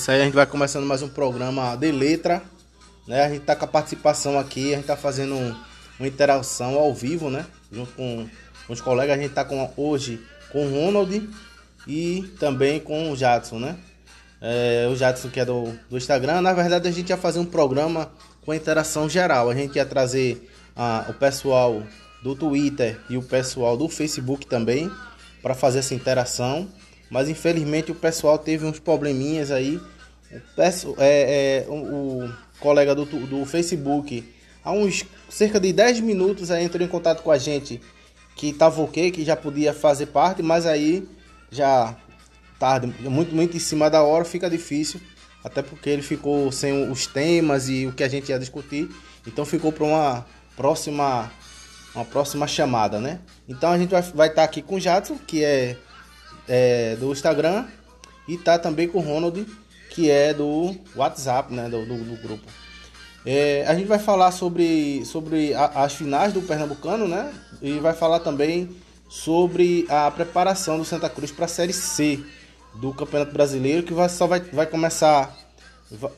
Isso aí, a gente vai começando mais um programa de letra. Né? A gente tá com a participação aqui, a gente tá fazendo um, uma interação ao vivo, né? Junto com, os colegas. A gente tá com, hoje com o Ronald e também com o Jadson, né? É, o Jadson que é do, do Instagram. Na verdade, a gente ia fazer um programa com interação geral. A gente ia trazer ah, o pessoal do Twitter e o pessoal do Facebook também para fazer essa interação mas infelizmente o pessoal teve uns probleminhas aí. O, é, é, o, o colega do, do Facebook, há uns cerca de 10 minutos, aí entrou em contato com a gente que estava ok, que já podia fazer parte, mas aí já tarde, muito, muito em cima da hora, fica difícil, até porque ele ficou sem os temas e o que a gente ia discutir, então ficou para uma próxima uma próxima chamada, né? Então a gente vai estar vai tá aqui com o Jadson, que é é, do Instagram e tá também com o Ronald, que é do WhatsApp, né, do, do, do grupo. É, a gente vai falar sobre, sobre a, as finais do Pernambucano, né? E vai falar também sobre a preparação do Santa Cruz para a Série C do Campeonato Brasileiro, que vai, só vai, vai começar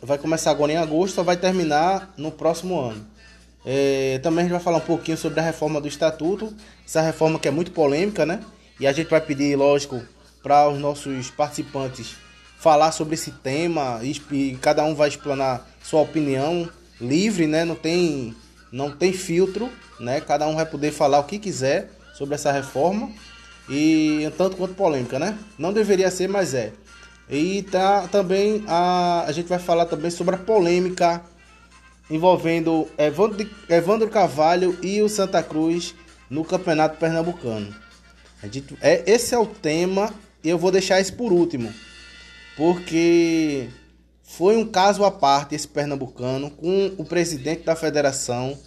vai começar agora em agosto, só vai terminar no próximo ano. É, também a gente vai falar um pouquinho sobre a reforma do estatuto, essa reforma que é muito polêmica, né? E a gente vai pedir, lógico, para os nossos participantes falar sobre esse tema e, cada um vai explanar sua opinião livre, né? Não tem não tem filtro, né? Cada um vai poder falar o que quiser sobre essa reforma e tanto quanto polêmica, né? Não deveria ser, mas é. E tá também a a gente vai falar também sobre a polêmica envolvendo Evandro, Evandro Carvalho e o Santa Cruz no Campeonato Pernambucano. Gente, é, esse é o tema e eu vou deixar isso por último. Porque foi um caso à parte esse pernambucano com o presidente da federação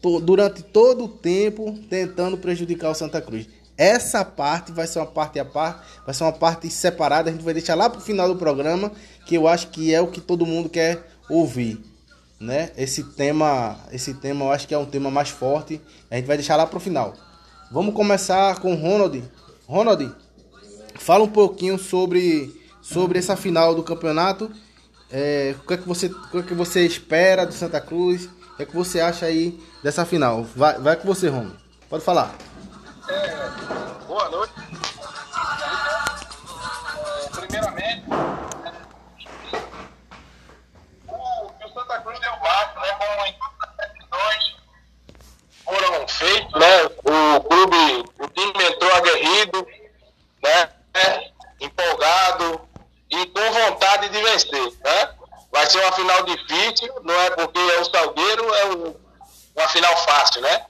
to, durante todo o tempo tentando prejudicar o Santa Cruz. Essa parte vai ser uma parte à parte, vai ser uma parte separada, a gente vai deixar lá pro final do programa, que eu acho que é o que todo mundo quer ouvir, né? Esse tema, esse tema eu acho que é um tema mais forte, a gente vai deixar lá pro final. Vamos começar com Ronald. Ronald, fala um pouquinho sobre, sobre essa final do campeonato. É, o, que é que você, o que é que você espera do Santa Cruz? O que é que você acha aí dessa final? Vai, vai com você, Ronald. Pode falar. Final difícil, não é porque é o Salgueiro, é um, uma final fácil, né?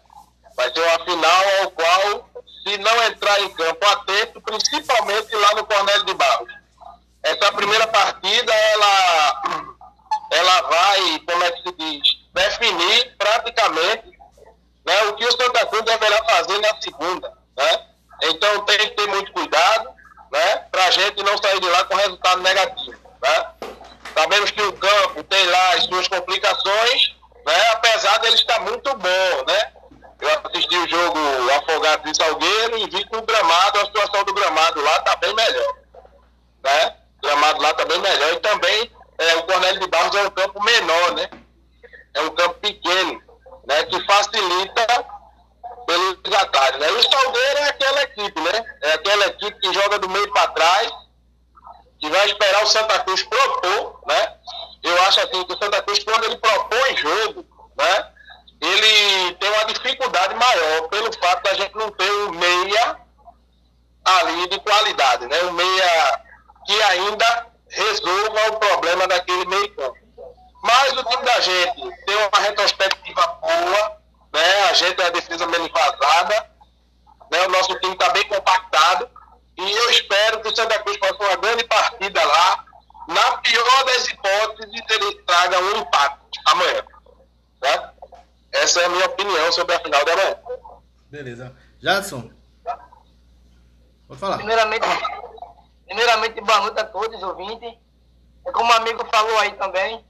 Vai ser uma final ao qual, se não entrar em campo atento, principalmente lá no Cornélio de Barros. Essa primeira partida, ela, ela vai, como é que se diz, definir praticamente né, o que o Santa Cruz deverá fazer na segunda. Né? Então tem que ter muito cuidado né, para a gente não sair de lá com resultado negativo. Né? Sabemos que o campo tem lá as suas complicações, né, apesar dele estar muito bom. Né? Eu assisti o jogo Afogado de Salgueiro e vi que o gramado, a situação do gramado lá está bem melhor. Né? O gramado lá está bem melhor. E também é, o Cornélio de Barros é um campo menor, né? É um campo pequeno né, que facilita pelos atalhos. Né? E o Salgueiro é aquela equipe, né? É aquela equipe que joga do meio para trás, que vai esperar o Santa Cruz propor, né? Eu acho assim que o Santa Cruz, quando ele propõe jogo, né? Ele tem uma dificuldade maior pelo fato da gente não ter um meia ali de qualidade, né? Um meia que ainda resolva o problema daquele meio campo. Mas o time da gente tem uma retrospectiva boa, né? A gente é a defesa menos vazada, né? O nosso time está bem compactado. E eu espero que o Santa Cruz faça uma grande partida lá. Na pior das hipóteses, ele traga um empate amanhã. Né? Essa é a minha opinião sobre a final de amanhã. Beleza. Jadson. Pode falar. Primeiramente, primeiramente, boa noite a todos, ouvintes. É como o amigo falou aí também,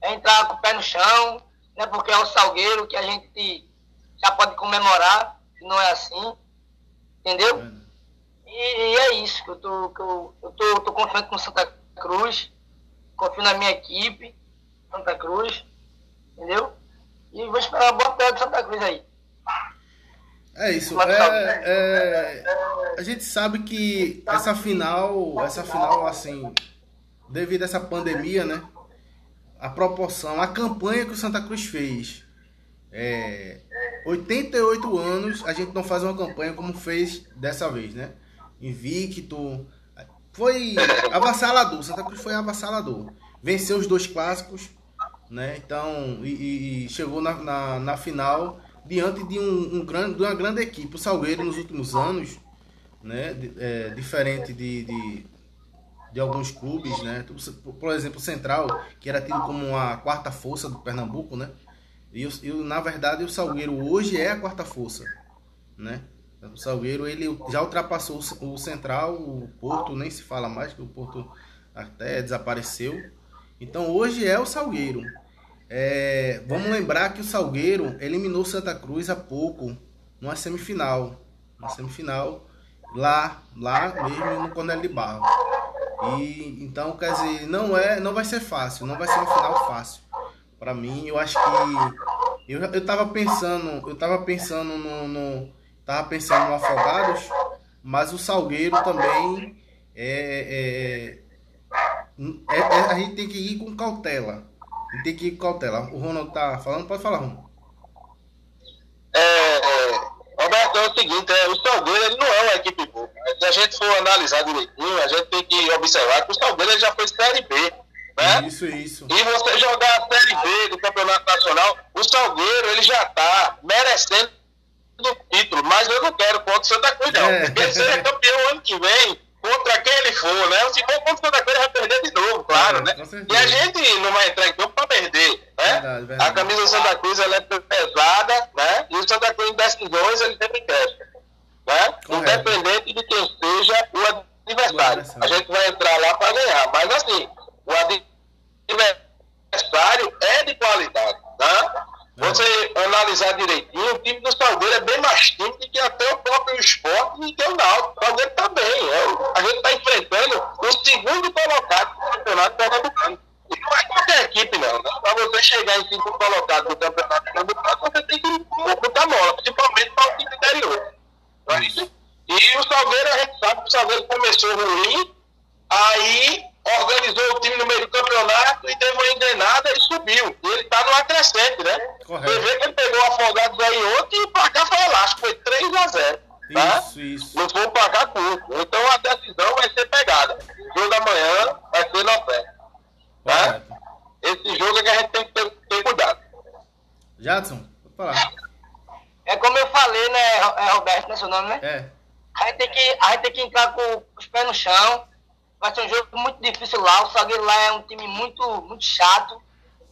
é entrar com o pé no chão, né, porque é o Salgueiro que a gente já pode comemorar, se não é assim, entendeu? É. E, e, é isso, que eu tô, que eu, eu tô, tô confiante com o Santa Cruz. Confio na minha equipe, Santa Cruz. Entendeu? E vou esperar uma boa tarde de Santa Cruz aí. É isso. É, é, a gente sabe que essa final, essa final, assim, devido a essa pandemia, né? A proporção, a campanha que o Santa Cruz fez. É, 88 anos a gente não faz uma campanha como fez dessa vez, né? Invicto. Foi avassalador. Santa Cruz foi avassalador. Venceu os dois clássicos, né? Então, e, e chegou na, na, na final diante de, um, um, grande, de uma grande equipe. O Salgueiro, nos últimos anos, né, é, diferente de, de, de, alguns clubes, né, por exemplo, o Central, que era tido como a quarta força do Pernambuco, né, e, e na verdade o Salgueiro hoje é a quarta força, né. O Salgueiro ele já ultrapassou o Central, o Porto nem se fala mais, que o Porto até desapareceu. Então hoje é o Salgueiro. É, vamos lembrar que o Salgueiro eliminou Santa Cruz há pouco, numa semifinal. Uma semifinal lá, lá mesmo no Cornélio de Barro. E então, quer dizer, não é, não vai ser fácil, não vai ser uma final fácil. Para mim, eu acho que eu, eu tava pensando, eu tava pensando no, no tava pensando no Afogados, mas o Salgueiro também é, é, é, é a gente tem que ir com cautela tem que cautela. O Ronald tá falando, pode falar, Ronald. É, Roberto, é o seguinte, é, o Salgueiro ele não é uma equipe boa. Se a gente for analisar direitinho, a gente tem que observar que o Salgueiro já foi Série B. Né? Isso, isso. E você jogar a Série B do Campeonato Nacional, o Salgueiro ele já está merecendo o título, mas eu não quero contra o Santa Cruz, não. É. Porque ele seja campeão ano que vem, contra quem ele for, né? Se for contra Cruz, ele vai perder de novo, claro, é, né? E a gente não vai entrar em campo para perder, né? Verdade, verdade. A camisa do Santa Cruz ela é pesada, né? E o Santa Cruz em decisões ele sempre cresce, né? Independente de quem seja o adversário. A gente vai entrar lá para ganhar, mas assim, o adversário é de qualidade, né? Você analisar direitinho, o time do Salgueiro é bem mais time do que até o próprio esporte e que o Náutico. O Salgueiro também. É, a gente está enfrentando o segundo colocado do campeonato pernambucano. E não é qualquer equipe, não. Né? Para você chegar em segundo colocado do campeonato pernambucano, você tem que botar bola, principalmente para o time interior. E o Salgueiro, a gente sabe que o Salgueiro começou ruim, aí organizou o time no meio do campeonato e deu uma engrenada e subiu. E ele está no crescente, né? Correto. Você vê que ele pegou o Afogados aí ontem e o placar foi elástico, foi 3 a 0 tá? Isso, isso. Não foi um placar curto. Então a decisão vai ser pegada. O jogo da manhã vai ser no pé. Tá? Esse jogo é que a gente tem que ter, ter cuidado. Jadson, vou falar. É como eu falei, né, Roberto, né, seu nome, né? É. A gente tem que, a gente tem que entrar com os pés no chão, Vai ser um jogo muito difícil lá. O Salgueiro lá é um time muito, muito chato,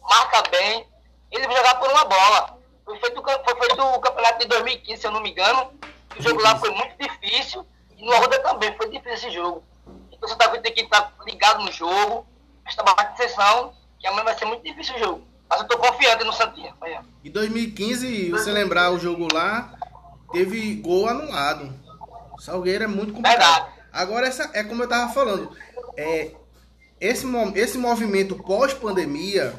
marca bem. Ele vai jogar por uma bola. Foi feito, foi feito o campeonato de 2015, se eu não me engano. O jogo lá foi muito difícil. E no Arruda também foi difícil esse jogo. Então você tá, tem que estar ligado no jogo, prestar bastante atenção, que amanhã vai ser muito difícil o jogo. Mas eu tô confiante no Santinha. Em 2015, você lembrar o jogo lá, teve gol anulado. O Salgueiro é muito complicado. Verdade. Agora, essa é como eu estava falando. É, esse, esse movimento pós-pandemia,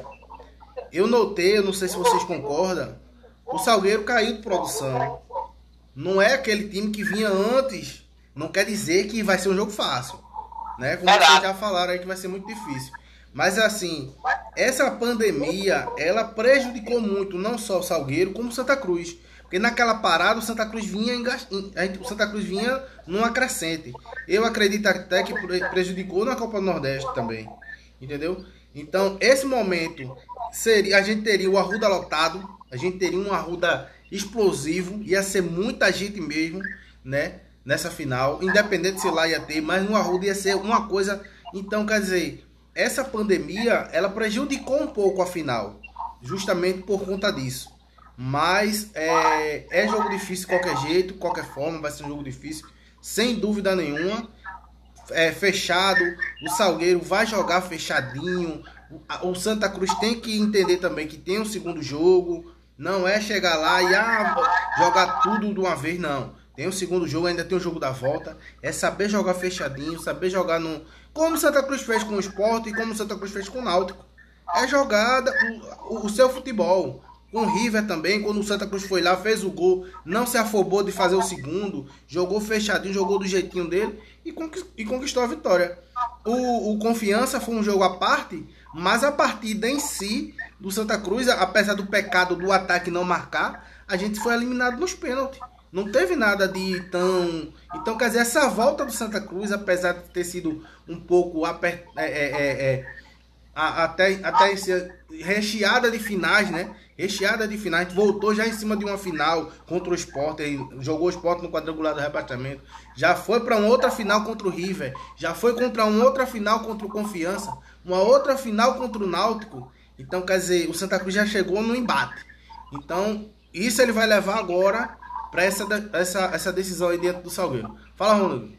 eu notei, eu não sei se vocês concordam, o Salgueiro caiu de produção. Não é aquele time que vinha antes. Não quer dizer que vai ser um jogo fácil. Né? Como vocês já falaram aí que vai ser muito difícil. Mas assim, essa pandemia, ela prejudicou muito não só o Salgueiro, como o Santa Cruz. Porque naquela parada o Santa Cruz vinha o Santa Cruz vinha numa crescente. Eu acredito até que prejudicou na Copa do Nordeste também. Entendeu? Então, esse momento seria a gente teria o Arruda lotado, a gente teria um Arruda explosivo, ia ser muita gente mesmo, né? Nessa final, independente se lá ia ter, mas no Arruda ia ser uma coisa. Então, quer dizer, essa pandemia ela prejudicou um pouco a final, justamente por conta disso. Mas é, é jogo difícil de qualquer jeito, qualquer forma, vai ser um jogo difícil, sem dúvida nenhuma. É, fechado, o Salgueiro vai jogar fechadinho. O Santa Cruz tem que entender também que tem um segundo jogo. Não é chegar lá e ah, jogar tudo de uma vez, não. Tem o segundo jogo, ainda tem o jogo da volta. É saber jogar fechadinho, saber jogar no. Como o Santa Cruz fez com o esporte e como o Santa Cruz fez com o Náutico. É jogada, o, o seu futebol. Com o River também, quando o Santa Cruz foi lá, fez o gol, não se afobou de fazer o segundo, jogou fechadinho, jogou do jeitinho dele e, conquistou a vitória. O, o Confiança foi um jogo à parte, mas a partida em si do Santa Cruz, apesar do pecado do ataque não marcar, a gente foi eliminado nos pênaltis. Não teve nada de tão. Então, quer dizer, essa volta do Santa Cruz, apesar de ter sido um pouco apert... é, é, é, é até, até recheada de finais, né? Recheada de finais. A voltou já em cima de uma final contra o Sport. Jogou o Sport no quadrangular do rebaixamento. Já foi para uma outra final contra o River. Já foi contra uma outra final contra o Confiança. Uma outra final contra o Náutico. Então, quer dizer, o Santa Cruz já chegou no embate. Então, isso ele vai levar agora para essa, essa, essa decisão aí dentro do Salgueiro. Fala, Ronaldo.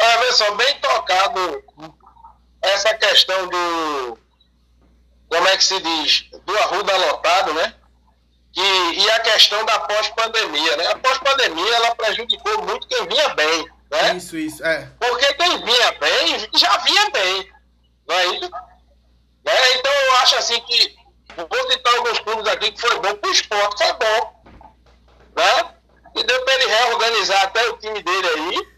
Ah, pessoal, bem tocado essa questão do. Como é que se diz? Do arruda lotado, né? E, e a questão da pós-pandemia, né? A pós-pandemia ela prejudicou muito quem vinha bem, né? Isso, isso, é. Porque quem vinha bem já vinha bem, não é isso? Né? Então eu acho assim que vou citar alguns clubes aqui que foi bom para o esporte, foi bom né? E deu para ele reorganizar até o time dele aí.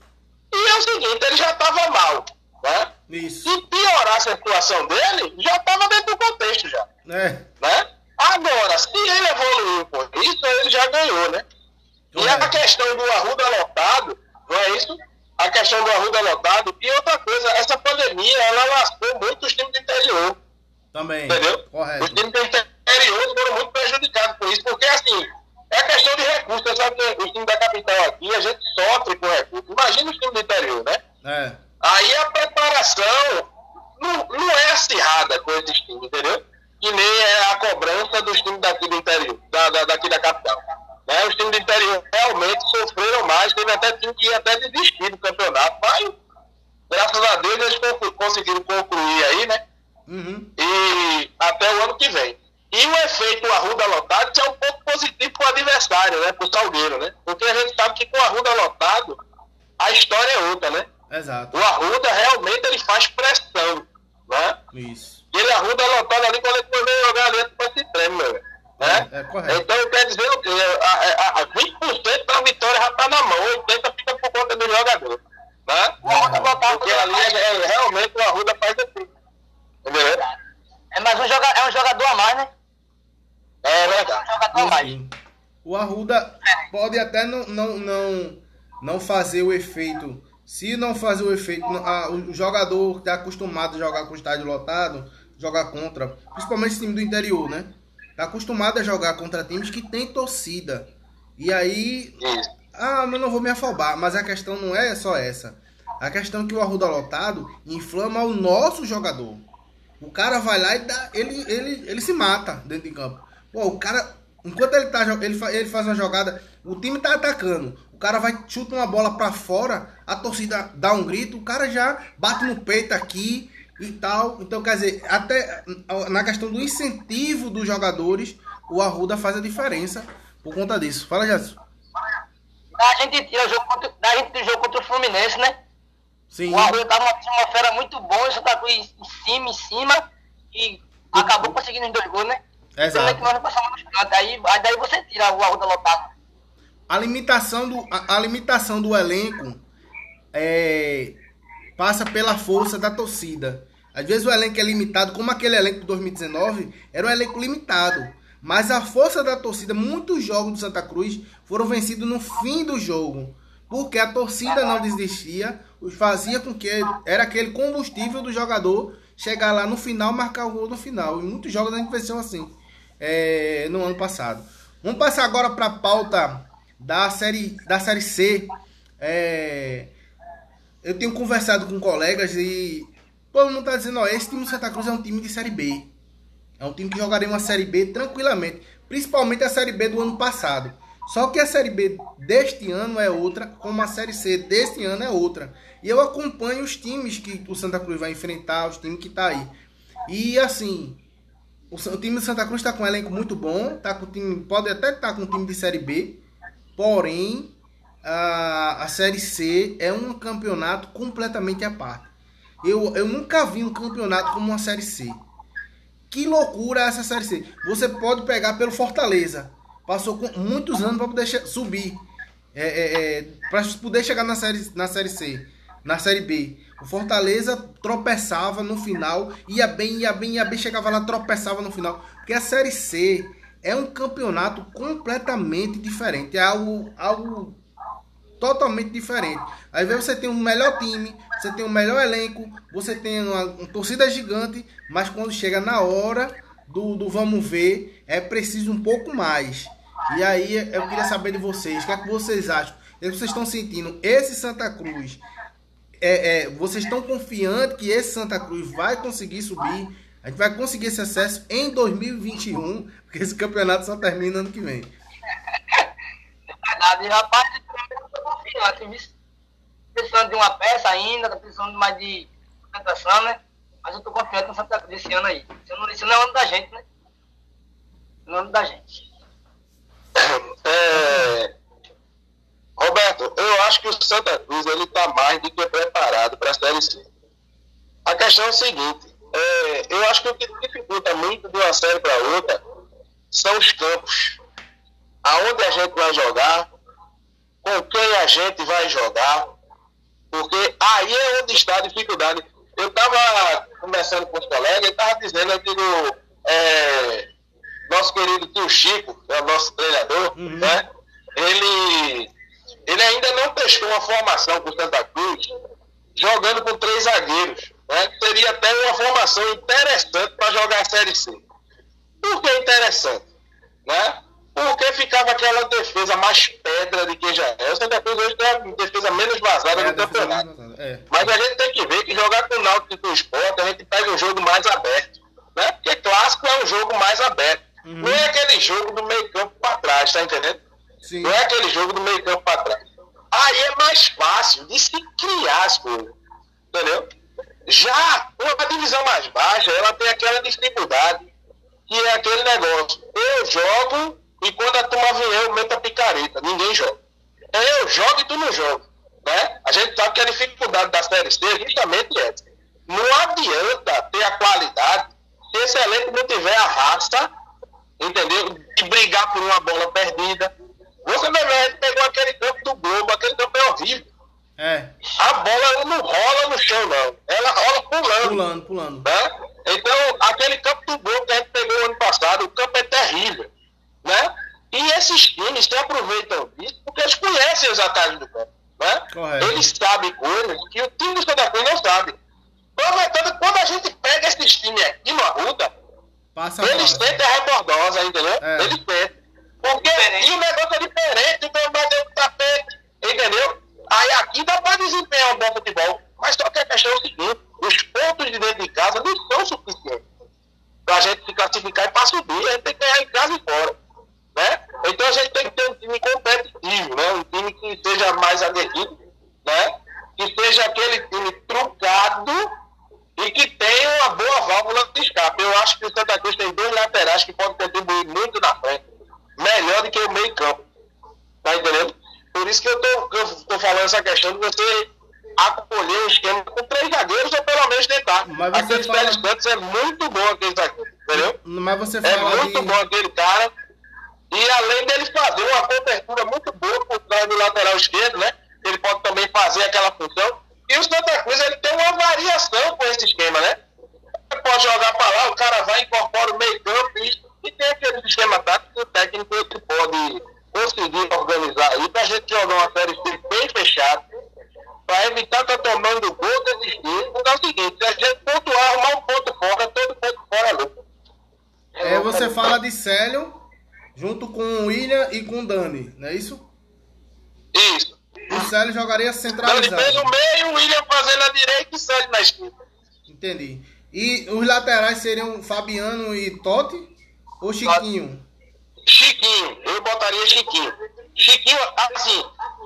E é o seguinte, ele já estava mal, né? Isso. Se piorasse a situação dele, já estava dentro do contexto já. É. Né? Agora, se ele evoluiu por isso, ele já ganhou, né? E é. a questão do Arruda lotado, não é isso? A questão do Arruda lotado. E outra coisa, essa pandemia, ela lascou muito os times do interior. Também. Entendeu? Correto. Os times do interior foram muito prejudicados por isso, porque assim, é questão de recursos. Você sabe que os times da capital aqui, a gente sofre com recursos. Imagina os times do interior, né? É. Aí a preparação não, não é acirrada com esses times, entendeu? Que nem é a cobrança dos times daqui do interior, da, da, daqui da capital. Né? Os times do interior realmente sofreram mais, teve até time que ia até desistir do campeonato, mas graças a Deus eles conseguiram concluir aí, né? Uhum. E até o ano que vem. E o efeito Arruda lotado é um pouco positivo para o adversário, né? Para o Salgueiro, né? Porque a gente sabe que com o Arruda lotado, a história é outra, né? Exato. O Arruda realmente ele faz pressão, né? Isso. E ele Arruda lotado ali quando ele foi jogar ali, ele se treme, meu. Né? É, é correto. Então quer dizer o quê? A, a, a 20% da vitória já está na mão, 80% fica por conta do jogador. Né? É, Porque ali é, é, realmente o Arruda faz assim. Entendeu? É mais um jogador, é um jogador a mais, né? É verdade. Enfim, o Arruda pode até não, não, não, não fazer o efeito. Se não fazer o efeito, a, o jogador que está acostumado a jogar com o estádio lotado, jogar contra, principalmente esse time do interior, né? Está acostumado a jogar contra times que tem torcida. E aí, ah, eu não vou me afobar, mas a questão não é só essa. A questão é que o Arruda lotado inflama o nosso jogador. O cara vai lá e dá, ele, ele, ele se mata dentro de campo. Pô, o cara, enquanto ele, tá, ele, ele faz uma jogada, o time tá atacando. O cara vai chuta uma bola para fora, a torcida dá um grito, o cara já bate no peito aqui e tal. Então, quer dizer, até na questão do incentivo dos jogadores, o Arruda faz a diferença por conta disso. Fala, Jesus. A gente tira o jogo contra, a gente tira o jogo contra o Fluminense, né? Sim. O Arruda tava uma atmosfera muito boa, isso tá em cima, em cima, e acabou conseguindo os dois gols, né? Exato. Aí, aí daí você tira o Arruda lotado. A limitação do, a, a limitação do elenco é, passa pela força da torcida. Às vezes o elenco é limitado, como aquele elenco de 2019, era um elenco limitado. Mas a força da torcida, muitos jogos do Santa Cruz foram vencidos no fim do jogo. Porque a torcida não desistia, fazia com que era aquele combustível do jogador chegar lá no final, marcar o gol no final. E muitos jogos a gente venceu assim é, no ano passado. Vamos passar agora para a pauta da série, da série C. É, eu tenho conversado com colegas e todo mundo está dizendo: ó, esse time do Santa Cruz é um time de série B. É um time que jogaria uma série B tranquilamente, principalmente a série B do ano passado. Só que a série B deste ano é outra, como a série C deste ano é outra. E eu acompanho os times que o Santa Cruz vai enfrentar, os times que tá aí. E assim, o, time do Santa Cruz está com um elenco muito bom, tá com time, pode até estar tá com um time de Série B. Porém, a, a Série C é um campeonato completamente à parte. Eu, eu nunca vi um campeonato como uma Série C. Que loucura essa Série C. Você pode pegar pelo Fortaleza. Passou muitos anos para poder subir. É, é, é, para poder chegar na série, na série C. Na Série B. O Fortaleza tropeçava no final. Ia bem, ia bem, ia bem. Chegava lá, tropeçava no final. Porque a Série C é um campeonato completamente diferente. É algo, algo totalmente diferente. Aí você tem um melhor time, você tem um melhor elenco, você tem uma, uma torcida gigante, mas quando chega na hora do, do vamos ver, é preciso um pouco mais. E aí eu queria saber de vocês, o que é que vocês acham? O que vocês estão sentindo? Esse Santa Cruz, é, é, vocês estão confiantes que esse Santa Cruz vai conseguir subir? A gente vai conseguir esse acesso em 2021, porque esse campeonato só termina ano que vem. É verdade, rapaz, confiante, precisando de uma peça ainda, tá precisando mais de apresentação, né? Mas eu tô confiante no Santa Cruz esse ano aí. Esse, ano, esse não é o ano da gente, né? É o ano da gente. É... Roberto, eu acho que o Santa Cruz ele tá mais do que preparado para a Série C. A questão é o seguinte, é, eu acho que o que dificulta muito de uma série para outra são os campos. Aonde a gente vai jogar, com quem a gente vai jogar, porque aí é onde está a dificuldade. Eu estava conversando com os colegas e estava dizendo, eu digo, é, nosso querido tio Chico, é o nosso treinador, uhum. né? Ele, ele ainda não testou uma formação com o Santa Cruz jogando com três zagueiros. Né? Seria até uma formação interessante para jogar a Série C. Por que interessante? Né? porque ficava aquela defesa mais pedra de quem já é. Santa Cruz hoje tem a defesa menos vazada é, do campeonato. É. Mas a gente tem que ver que jogar com o Náutico e com o Sport, a gente pega um jogo mais aberto. Né? Porque clássico é um jogo mais aberto. Uhum. Não é aquele jogo do meio campo para trás, tá entendendo? Sim. Não é aquele jogo do meio campo para trás. Aí é mais fácil de se criar as coisas. Entendeu? Já uma divisão mais baixa, ela tem aquela dificuldade, que é aquele negócio. Eu jogo e quando a turma vier, eu meto a picareta. Ninguém joga. É eu jogo e tu não joga. Né? A gente sabe que a dificuldade da Série C é justamente essa. Não adianta ter a qualidade se esse elenco não tiver a raça, entendeu? De brigar por uma bola perdida. Você gente pegou aquele campo do Globo, aquele campo é horrível. É. A bola não rola no chão, não. Pulando. Pulando, pulando. Né? Então, aquele campo do Globo que a gente pegou ano passado, o campo é terrível. Né? E esses times se aproveitam disso porque eles conhecem os atalhos do campo. Né? Eles sabem coisas que o time do Santa Cruz não sabe. Aproveitando, quando a gente pega esses times aqui no Arruda, Passa eles sentem a rebordosa, entendeu? É. Eles sentem. Porque e o negócio é diferente, então bater o tapete, entendeu? Aí aqui dá para desempenhar um bom futebol. Mas só que a questão é o seguinte, os pontos de dentro de casa não são suficientes para a gente se classificar e para subir, a gente tem que ganhar em casa e fora. Né? Então a gente tem que ter um time competitivo, né? um time que seja mais aguerrido, né? que seja aquele time truncado e que tenha uma boa válvula de escape. Eu acho que o Santa Cruz tem dois laterais que podem contribuir muito na frente, melhor do que o meio campo. Tá entendendo? Por isso que eu tô, falando essa questão de você acolher o esquema com três zagueiros ou pelo menos tentar. Aquele fala... Pérez Santos é muito bom aquele zagueiro, entendeu? Mas você é muito de... bom aquele cara. E além dele fazer uma cobertura muito boa por trás do lateral esquerdo, né? Ele pode também fazer aquela função. E o Santa Cruz ele tem uma variação com esse esquema, né? Ele pode jogar para lá, o cara vai, incorpora o meio campo e, e tem aquele sistema tático que o técnico ele pode conseguir organizar aí para a gente jogar uma série bem fechada, para evitar estar tá tomando gol desses times. Porque é o seguinte, se a gente pontuar, arrumar um ponto fora, todo ponto fora é louco. É, você fala de Célio, junto com o William e com o Dani, não é isso? Isso. O Célio jogaria centralizado. Dani fez o meio, o William fazendo a direita e o Célio na esquerda. Entendi. E os laterais seriam Fabiano e Totti ou Chiquinho? Chiquinho, eu botaria Chiquinho. Chiquinho, assim,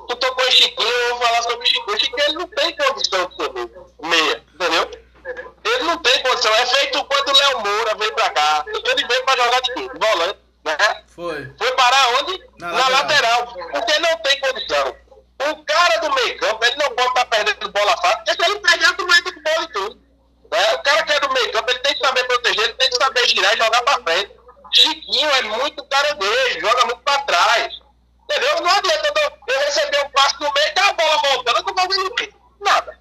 tu tocou em Chiquinho, eu vou falar sobre Chiquinho. Chiquinho ele não tem condição de ser meia, entendeu? Ele não tem condição. É feito quando o Léo Moura veio pra cá. Ele veio pra jogar de volante. Né? Foi. Foi parar onde? Na Na, lateral. lateral. Porque não tem condição. O cara do meio campo, ele não pode estar perdendo bola fácil, porque se ele perder, tu vai ter bola e tudo. Né? O cara que é do meio campo, ele tem que saber proteger, ele tem que saber girar e jogar pra frente. Chiquinho é muito caranguejo, joga muito pra trás. Entendeu? Não adianta eu, eu receber um passe no meio e dar a bola voltando, eu tô fazendo o quê? Nada.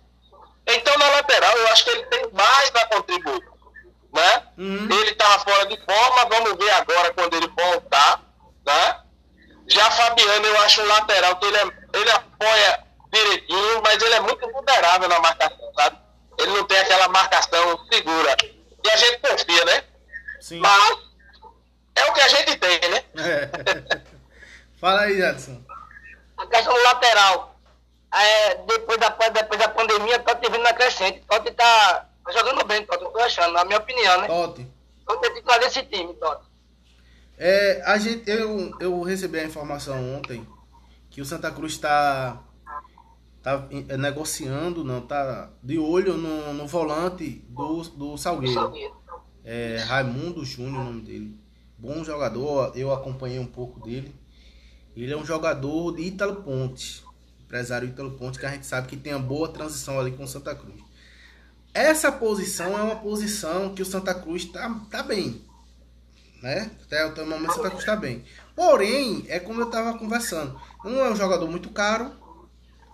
Então, na lateral, eu acho que ele tem mais a contribuir. Né? Uhum. Ele estava fora de forma, vamos ver agora quando ele voltar. Né? Já Fabiano, eu acho um lateral que ele, é, ele apoia direitinho, mas ele é muito vulnerável na marcação, sabe? Ele não tem aquela marcação segura. E a gente confia, né? Sim. Mas é o que a gente tem, né? É. Fala aí, Jadson. A questão do lateral. É, depois, da, depois da pandemia, Totti vindo na crescente. Totti tá, tá jogando bem, Totti, eu tô achando, na minha opinião, né? Totti. Totti é titular desse time, Totti. É, a gente, eu, eu recebi a informação ontem que o Santa Cruz está tá é, negociando, não, tá de olho no, no volante do, do Salgueiro. É, Raimundo Júnior, o nome dele. Bom jogador, eu acompanhei um pouco dele. Ele é um jogador de Ítalo Ponte, empresário Ítalo Ponte, que a gente sabe que tem uma boa transição ali com o Santa Cruz. Essa posição é uma posição que o Santa Cruz tá, tá bem. Né? Até o momento o Santa Cruz tá bem. Porém, é como eu estava conversando. Não é um jogador muito caro.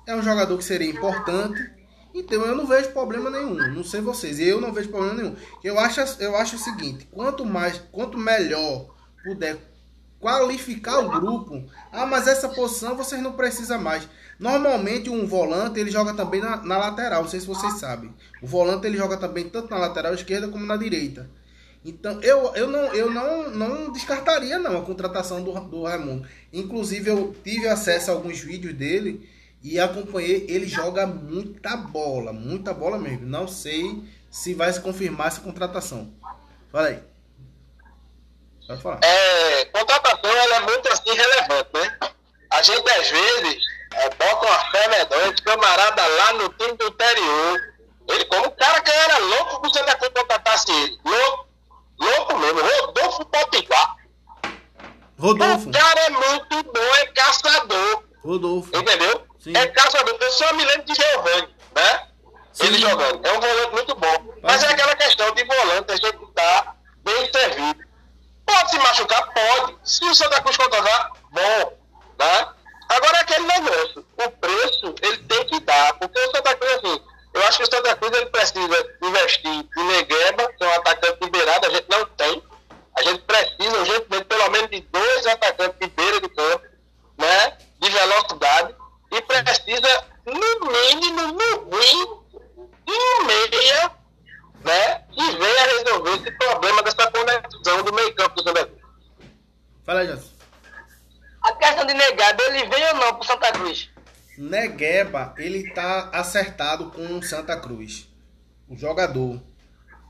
É um jogador que seria importante. Então eu não vejo problema nenhum. Não sei vocês. Eu não vejo problema nenhum. Eu acho, eu acho o seguinte: quanto mais, quanto melhor puder qualificar o grupo. Ah, mas essa posição vocês não precisam mais. Normalmente um volante ele joga também na, na, lateral, não sei se vocês sabem. O volante ele joga também tanto na lateral esquerda como na direita. Então eu, eu, não, eu não, não descartaria não a contratação do, do Raimundo. Inclusive eu tive acesso a alguns vídeos dele e acompanhei. Ele joga muita bola, muita bola mesmo. Não sei se vai se confirmar essa contratação. Fala aí. Pode falar. É, contratação ela é muito assim relevante, né? A gente às vezes é, bota uma fé medonha, camarada lá no time do interior. Ele, como o cara que era louco o Santa Cruz contratasse ele. Louco, louco mesmo, Rodolfo Potiguar. Rodolfo. O cara é muito bom, é caçador. Rodolfo. Entendeu? Sim. É caçador. Eu só me lembro de Giovanni, né? Sim. Ele jogando. É um volante muito bom. Mas é aquela questão de volante, a gente tá bem servido. Pode se machucar? Pode. Se o Santa Cruz contratar, bom. Né? Agora é aquele negócio. O preço, ele tem que dar. Porque o Santa Cruz, assim, eu acho que o Santa Cruz ele precisa investir em Negueba, que é um atacante de beirada, a gente não tem. A gente precisa, urgentemente, pelo menos de dois atacantes de beira de campo, né? De velocidade. E precisa, no mínimo, no ruim, um meia, né? Que venha resolver esse problema dessa conexão do meio campo do Santa Cruz. Fala aí, Jadson. A questão de negado, ele vem ou não pro Santa Cruz? Negueba, ele tá acertado com o Santa Cruz. O jogador.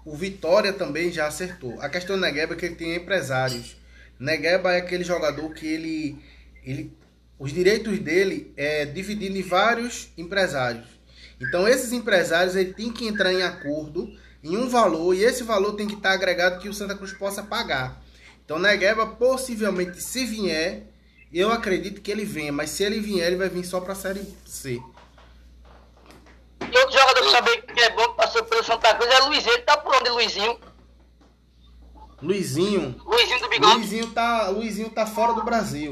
O Vitória também já acertou. A questão do Negueba é que ele tem empresários. Negueba é aquele jogador que ele, ele os direitos dele é dividido em vários empresários. Então esses empresários ele tem que entrar em acordo em um valor e esse valor tem que estar agregado que o Santa Cruz possa pagar. Então Negueba possivelmente se vier, eu acredito que ele venha, mas se ele vier ele vai vir só para a série C. E outro jogador que também que é bom que passou pelo Santa Cruz é Luizinho. Ele tá por onde, Luizinho? Luizinho, Luizinho do Bigode, Luizinho tá, Luizinho tá fora do Brasil.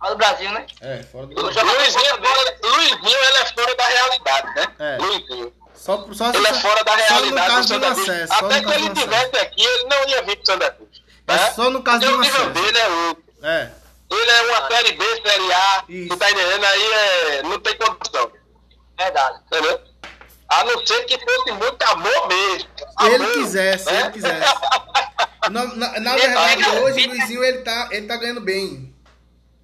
lá do Brasil, né? É, fora do Brasil. Luizinho, é fora- Luizinho, ele é fora da realidade, né? É. Luizinho. Só, só Ele é fora da Só no realidade caso do de Santa Cruz. acesso. Só Até que ele acesso. estivesse aqui, ele não ia vir pro Santa Cruz. É né? só no caso Porque de um o nível acesso. dele é outro. É. Ele é uma série B, série A. Isso. Tu tá entendendo? Aí é, não tem condição. Verdade. Entendeu? A não ser que fosse muito amor mesmo. Se ele quisesse, se né? ele quisesse. Na, na, na verdade, tá- hoje o Luizinho ele tá, ele tá ganhando bem.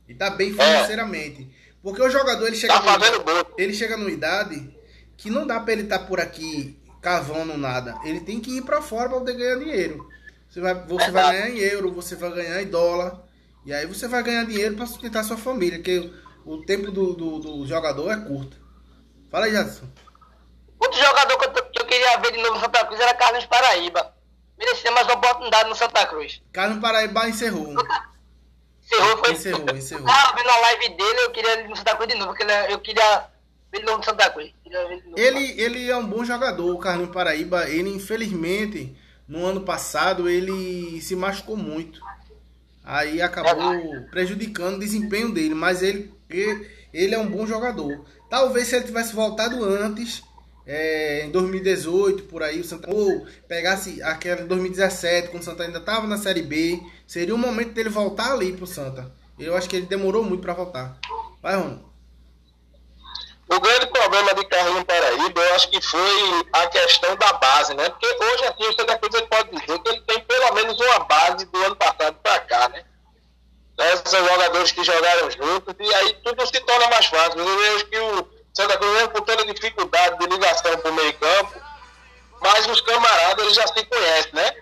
Ele tá bem financeiramente. Porque o jogador ele chega, Tá fazendo gol. ele chega numa idade que não dá pra ele estar por aqui cavando nada. Ele tem que ir pra fora pra poder ganhar dinheiro. Você vai, você vai ganhar em euro, você vai ganhar em dólar. E aí você vai ganhar dinheiro pra sustentar sua família. Porque o tempo do, do, do jogador é curto. Fala aí, Jadson. Outro jogador que eu, que eu queria ver de novo no Santa Cruz era Carlos Paraíba. Merecia mais uma oportunidade no Santa Cruz. Carlos Paraíba encerrou. Encerrou, foi? Encerrou, encerrou. Ah, vendo a live dele, eu queria ele no Santa Cruz de novo, porque é- eu queria ver ele no Santa Cruz. Ele. Ele, ele é um bom jogador, o Carlinhos Paraíba. Ele, infelizmente, no ano passado, ele se machucou muito. Aí acabou prejudicando o desempenho dele. Mas ele, ele, é um bom jogador. Talvez se ele tivesse voltado antes, é, em 2018, por aí, o Santa ou pegasse aquela em 2017, quando o Santa ainda estava na Série B, seria o momento dele voltar ali pro Santa. Eu acho que ele demorou muito para voltar. Vai, Ronaldo. O grande problema de Carlinhos Paraíba, eu acho que foi a questão da base, né? Porque hoje aqui o Santa Cruz ele pode dizer que ele tem pelo menos uma base do ano passado para cá, né? Esses são jogadores que jogaram juntos e aí tudo se torna mais fácil. Eu vejo que o Santa Cruz, mesmo com toda dificuldade de ligação para o meio campo, mas os camaradas eles já se conhecem, né?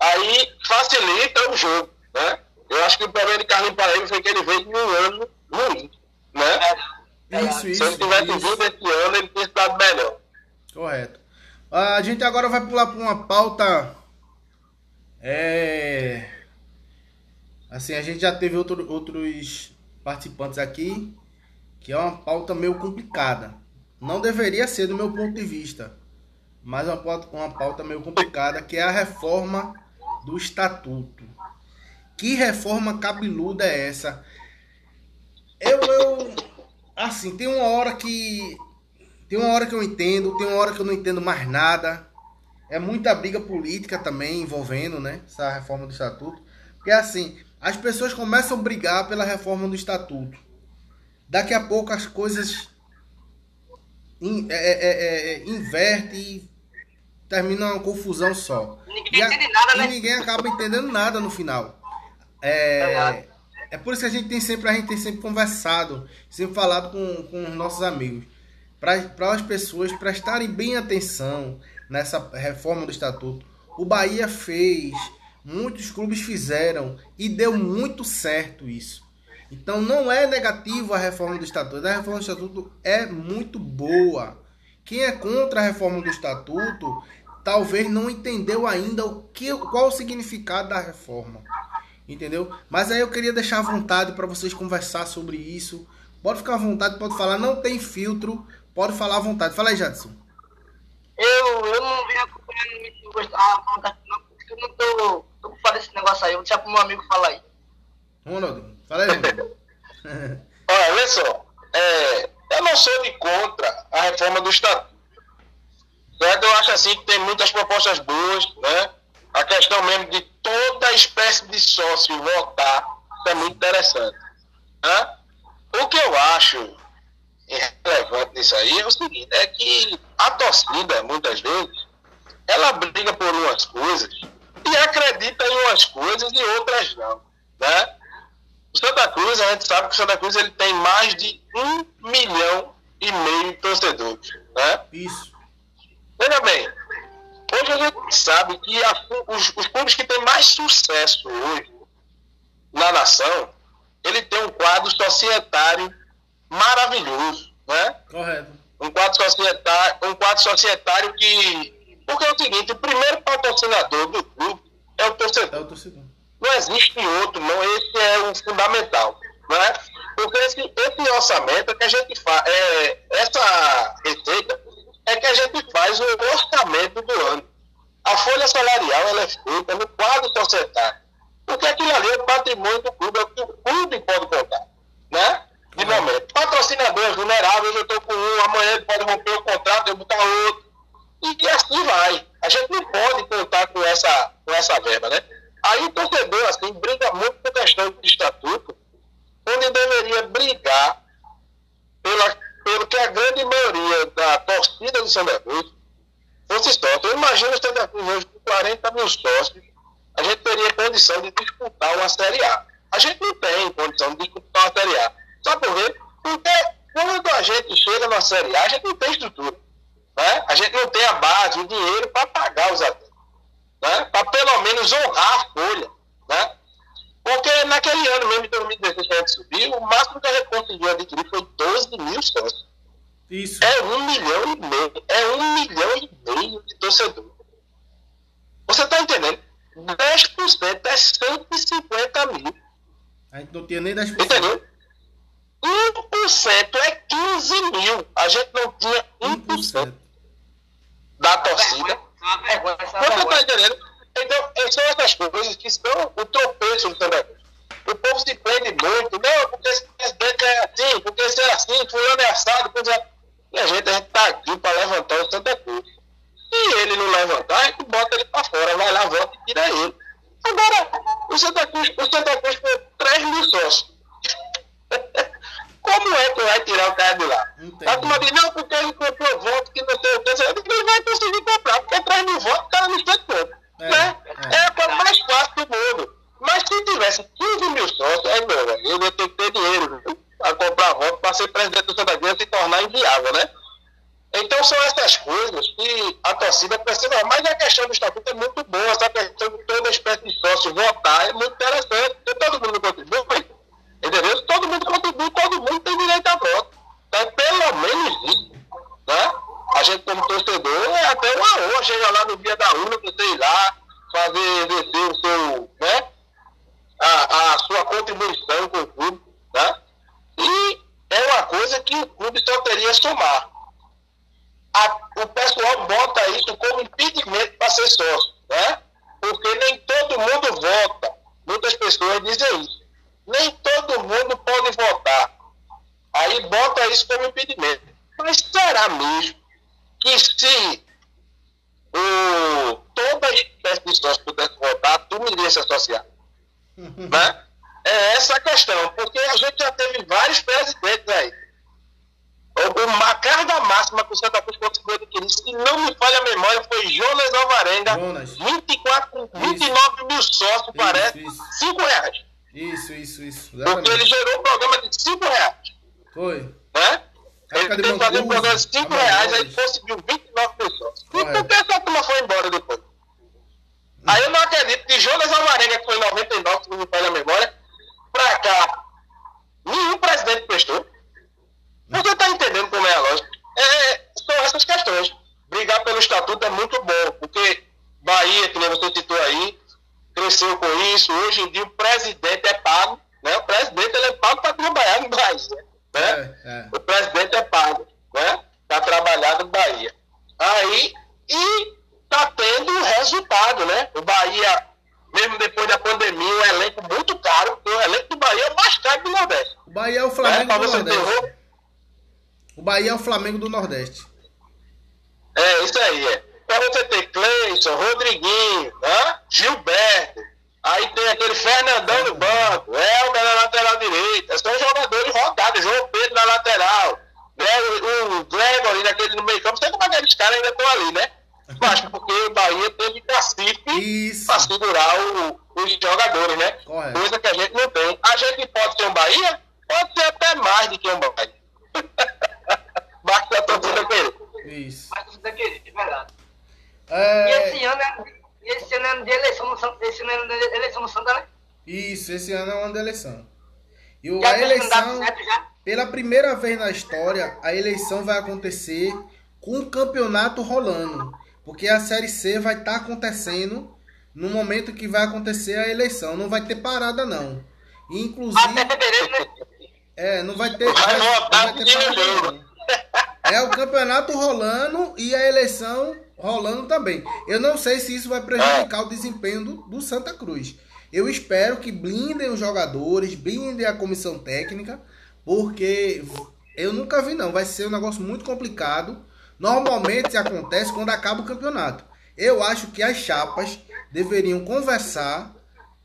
Aí facilita o jogo, né? Eu acho que o problema de Carlinhos Paraíba foi que ele veio em um ano ruim, né? Isso, Se ele isso. tivesse isso. vindo esse ano, ele tinha estado melhor. Correto. A gente agora vai pular para uma pauta. É. Assim, a gente já teve outro- outros participantes aqui, que é uma pauta meio complicada. Não deveria ser do meu ponto de vista, mas é uma pauta, uma pauta meio complicada, que é a reforma do estatuto. Que reforma cabeluda é essa? Eu, eu assim, tem uma hora que tem uma hora que eu entendo, tem uma hora que eu não entendo mais nada. É muita briga política também envolvendo, né? Essa reforma do estatuto. Porque assim, as pessoas começam a brigar pela reforma do estatuto. Daqui a pouco as coisas in, é, é, é, é, inverte e termina uma confusão só. Ninguém E, a- nada, e né? ninguém acaba entendendo nada no final. É, é por isso que a gente tem sempre, a gente tem sempre conversado, sempre falado com, com os nossos amigos. Para as pessoas prestarem bem atenção nessa reforma do estatuto. O Bahia fez, muitos clubes fizeram e deu muito certo isso. Então não é negativo a reforma do estatuto. A reforma do estatuto é muito boa. Quem é contra a reforma do estatuto talvez não entendeu ainda o que, qual o significado da reforma. Entendeu? Mas aí eu queria deixar à vontade para vocês conversar sobre isso. Pode ficar à vontade, pode falar, não tem filtro, pode falar à vontade. Fala aí, Jadson. Eu, eu não venho acompanhando muito a não, porque eu não tô, tô fora desse negócio aí. Eu vou deixar pro meu amigo falar aí. Ronaldo, fala aí, Ronaldo. Olha, olha só, é, eu não sou de contra a reforma do Estatuto. Certo? Eu acho assim que tem muitas propostas boas, né? A questão mesmo de toda espécie de sócio votar, é muito interessante. Né? O que eu acho relevante nisso aí é o seguinte, é que a torcida, muitas vezes, ela briga por umas coisas e acredita em umas coisas e outras não. Né? O Santa Cruz, a gente sabe que o Santa Cruz ele tem mais de um milhão e meio de torcedores. Né? Isso. Veja bem, hoje a gente sabe que a- os, os clubes que têm mais sucesso hoje na nação, ele tem um quadro societário maravilhoso, né? Correto. Um quadro societário, um quadro societário que. Porque é o seguinte, o primeiro patrocinador do clube é o É torcedor o torcedor. não existe outro, não. Esse é o fundamental, né? Porque esse, esse orçamento é que a gente faz, é, essa receita é que a gente faz o orçamento do ano. A folha salarial ela é feita no quadro societário, porque aquilo ali é o patrimônio do clube, é o que o clube pode contar, né? De momento. Patrocinadores vulneráveis, eu estou com um, amanhã ele pode romper o contrato, eu botar outro. E, e assim vai. A gente não pode contar com essa, com essa verba, né? Aí o torcedor, assim, briga muito por questão de estatuto, onde deveria brigar pela, pelo que a grande maioria da torcida do Santa Cruz fosse sócio. Eu imagino o Santa Cruz hoje com 40 mil sócios, a gente teria condição de disputar uma Série A. A gente não tem condição de disputar uma Série A. Sabe por quê? Porque quando a gente chega na Série A, a gente não tem estrutura. Né? A gente não tem a base, o dinheiro para pagar os atletas. Né? Para pelo menos honrar a folha. Né? Porque naquele ano mesmo, em 2016, que a gente subiu, o máximo que a gente conseguiu adquirir foi 12 mil sócios. Isso. É um milhão e meio. É um milhão e meio de torcedor. Você está entendendo? 10% é 150 mil. A gente não tinha nem 10%. Entendeu? 1% é 15 mil. A gente não tinha 1% da torcida. Você está entendendo? Então, são essas coisas que são o tropeço do Santa Cruz. O povo se prende muito. Não, porque esse presidente é assim, porque esse é assim, fulano é assado. É... E a gente está aqui para levantar o Santa Cruz. Se ele não levantar, a gente bota ele para fora, vai lá, volta e tira ele. Agora, o Santa Cruz, o Santa Cruz foi 3 mil sócios. Como é que vai tirar o cara de lá? A turma diz, não, porque ele comprou voto, que não sei o que, ele vai conseguir comprar, porque 3 mil votos, o cara não tem todo. É, né? é. é a coisa mais fácil do mundo. Mas se tivesse 15 mil sócios, é meu, eu ia ter que ter dinheiro para comprar voto para ser presidente do Santa Cruz e se tornar inviável, né? Então são essas coisas que a torcida precisa. Mas a questão do estatuto é muito boa, essa questão de toda espécie de sócio votar é muito interessante. Todo mundo contribui, entendeu? Todo mundo contribui, todo mundo tem direito a voto. Então, pelo menos isso. Né? A gente, como torcedor, é até uma honra chegar lá no dia da urna, você ir lá, fazer exercer o seu, né? A, a sua contribuição com o clube. Né? E é uma coisa que o clube só teria a somar a, o pessoal bota isso como impedimento para ser sócio, né? Porque nem todo mundo vota. Muitas pessoas dizem isso. Nem todo mundo pode votar. Aí bota isso como impedimento. Mas será mesmo que se o, toda espécie de sócio pudesse votar, tu iria se associar? né? É essa a questão, porque a gente já teve vários presidentes aí a carga máxima que o Santa Cruz conseguiu adquirir, se não me falha a memória, foi Jonas Alvarenga, Jonas. 24, 29 mil sócios, isso, parece, isso. 5 reais. Isso, isso, isso. Exatamente. Porque ele gerou um programa de 5 reais. Foi. Né? Ele tem que fazer um programa de 5 reais, aí conseguiu 29 mil sócios. E por que essa turma foi embora depois? Aí eu não acredito que Jonas Alvarenga, que foi em 99, se não me falha a memória, pra cá, nenhum presidente prestou. Você está entendendo como é a lógica? É, são essas questões. Brigar pelo estatuto é muito bom, porque Bahia, que você citou aí, cresceu com isso. Hoje em dia o presidente é pago, né? O presidente ele é pago para trabalhar no Bahia. Né? É, é. O presidente é pago, né? Para trabalhar no Bahia. Aí, e está tendo resultado, né? O Bahia, mesmo depois da pandemia, um elenco muito caro, o elenco do Bahia é o mais caro do Nordeste. O Bahia é o Flamengo né? do Nordeste. O Bahia é o Flamengo do Nordeste. É, isso aí, é. Pra você ter Cleison, Rodriguinho, né? Gilberto, aí tem aquele Fernandão no banco, Elmer na lateral direita, são jogadores rodados, João Pedro na lateral, né? o Gregory naquele no meio campo, sei como aqueles caras ainda estão ali, né? Mas porque o Bahia teve cacife para segurar o, os jogadores, né? Correto. Coisa que a gente não tem. A gente pode ter um Bahia? Pode ser até mais do que um Bahia. Basta a torcida querer. Isso. Basta a torcida querer, é verdade. É... E esse ano é, esse ano é de eleição esse ano é de eleição no Santa, né? Isso, esse ano é um ano de eleição. E o, a eleição, pela primeira vez na história, a eleição vai acontecer com o campeonato rolando. Porque a Série C vai estar tá acontecendo no momento que vai acontecer a eleição. Não vai ter parada, não. Inclusive. Né? É, não vai ter. Vai, vai ter é o campeonato rolando e a eleição rolando também. Eu não sei se isso vai prejudicar o desempenho do, do Santa Cruz. Eu espero que blindem os jogadores, blindem a comissão técnica, porque eu nunca vi não. Vai ser um negócio muito complicado. Normalmente acontece quando acaba o campeonato. Eu acho que as chapas deveriam conversar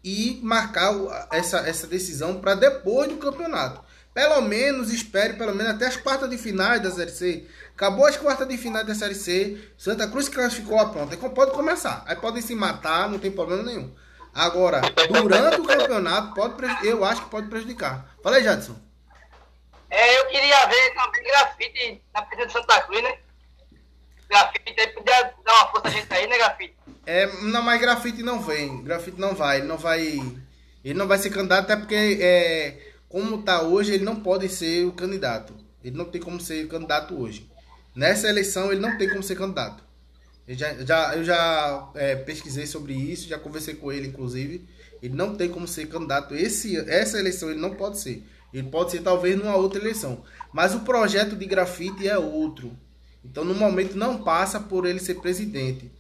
e marcar essa, essa decisão para depois do campeonato. Pelo menos espere pelo menos até as quartas de finais da Série C. Acabou as quartas de finais da Série C. Santa Cruz classificou a pronta. Pode começar. Aí podem se matar, não tem problema nenhum. Agora, durante o campeonato, pode, eu acho que pode prejudicar. Fala aí, Jadson. É, eu queria ver também grafite na presença de Santa Cruz, né? Grafite aí podia dar uma força a gente aí, né, grafite? É, não, mas grafite não vem. Grafite não vai. Ele não vai. Ele não vai ser candidato, até porque é, como está hoje, ele não pode ser o candidato. Ele não tem como ser candidato hoje. Nessa eleição, ele não tem como ser candidato. Eu já, já, eu já é, pesquisei sobre isso, já conversei com ele, inclusive. Ele não tem como ser candidato. Esse, essa eleição ele não pode ser. Ele pode ser talvez numa outra eleição. Mas o projeto de grafite é outro. Então no momento não passa por ele ser presidente.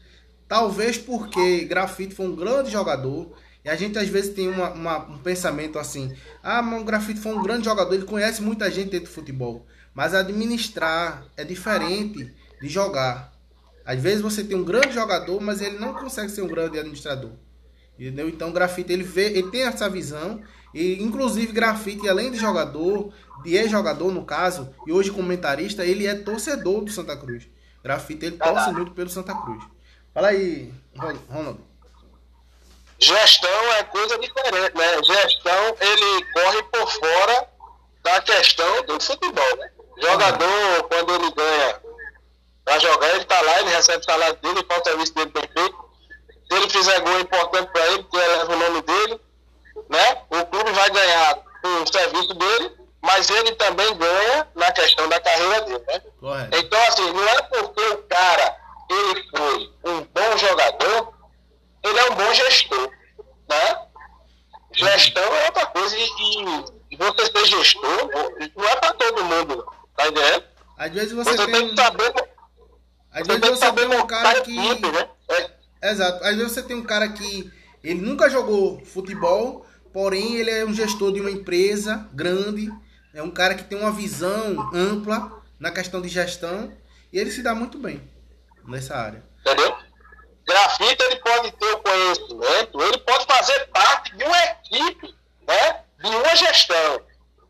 Talvez porque grafite foi um grande jogador. E a gente às vezes tem uma, uma, um pensamento assim: ah, mas o grafite foi um grande jogador, ele conhece muita gente dentro do futebol. Mas administrar é diferente de jogar. Às vezes você tem um grande jogador, mas ele não consegue ser um grande administrador. Entendeu? Então, grafite ele vê, ele tem essa visão e inclusive grafite além de jogador, de ex-jogador no caso, e hoje comentarista, ele é torcedor do Santa Cruz. Grafite ele torce muito pelo Santa Cruz. Fala aí, Ronaldo. Gestão é coisa diferente, né? Gestão ele corre por fora da questão do futebol, né? Jogador, quando ele ganha para jogar, ele tá lá, ele recebe o salário dele, faz o serviço dele bem feito. Se ele fizer gol importante para ele, porque leva o nome dele, né? O clube vai ganhar o serviço dele, mas ele também ganha na questão da carreira dele, né? Correto. Então, assim, não é porque o cara ele foi um bom jogador, ele é um bom gestor, né? Gestão é outra coisa e, e você ser gestor não é para todo mundo, tá entendendo? Às vezes você, você tem, tem que saber às vezes você tem um cara que. Né? É. Exato. Às vezes você tem um cara que ele nunca jogou futebol, porém ele é um gestor de uma empresa grande, é um cara que tem uma visão ampla na questão de gestão e ele se dá muito bem nessa área. Entendeu? Grafita ele pode ter o conhecimento, ele pode fazer parte de uma equipe, né? De uma gestão.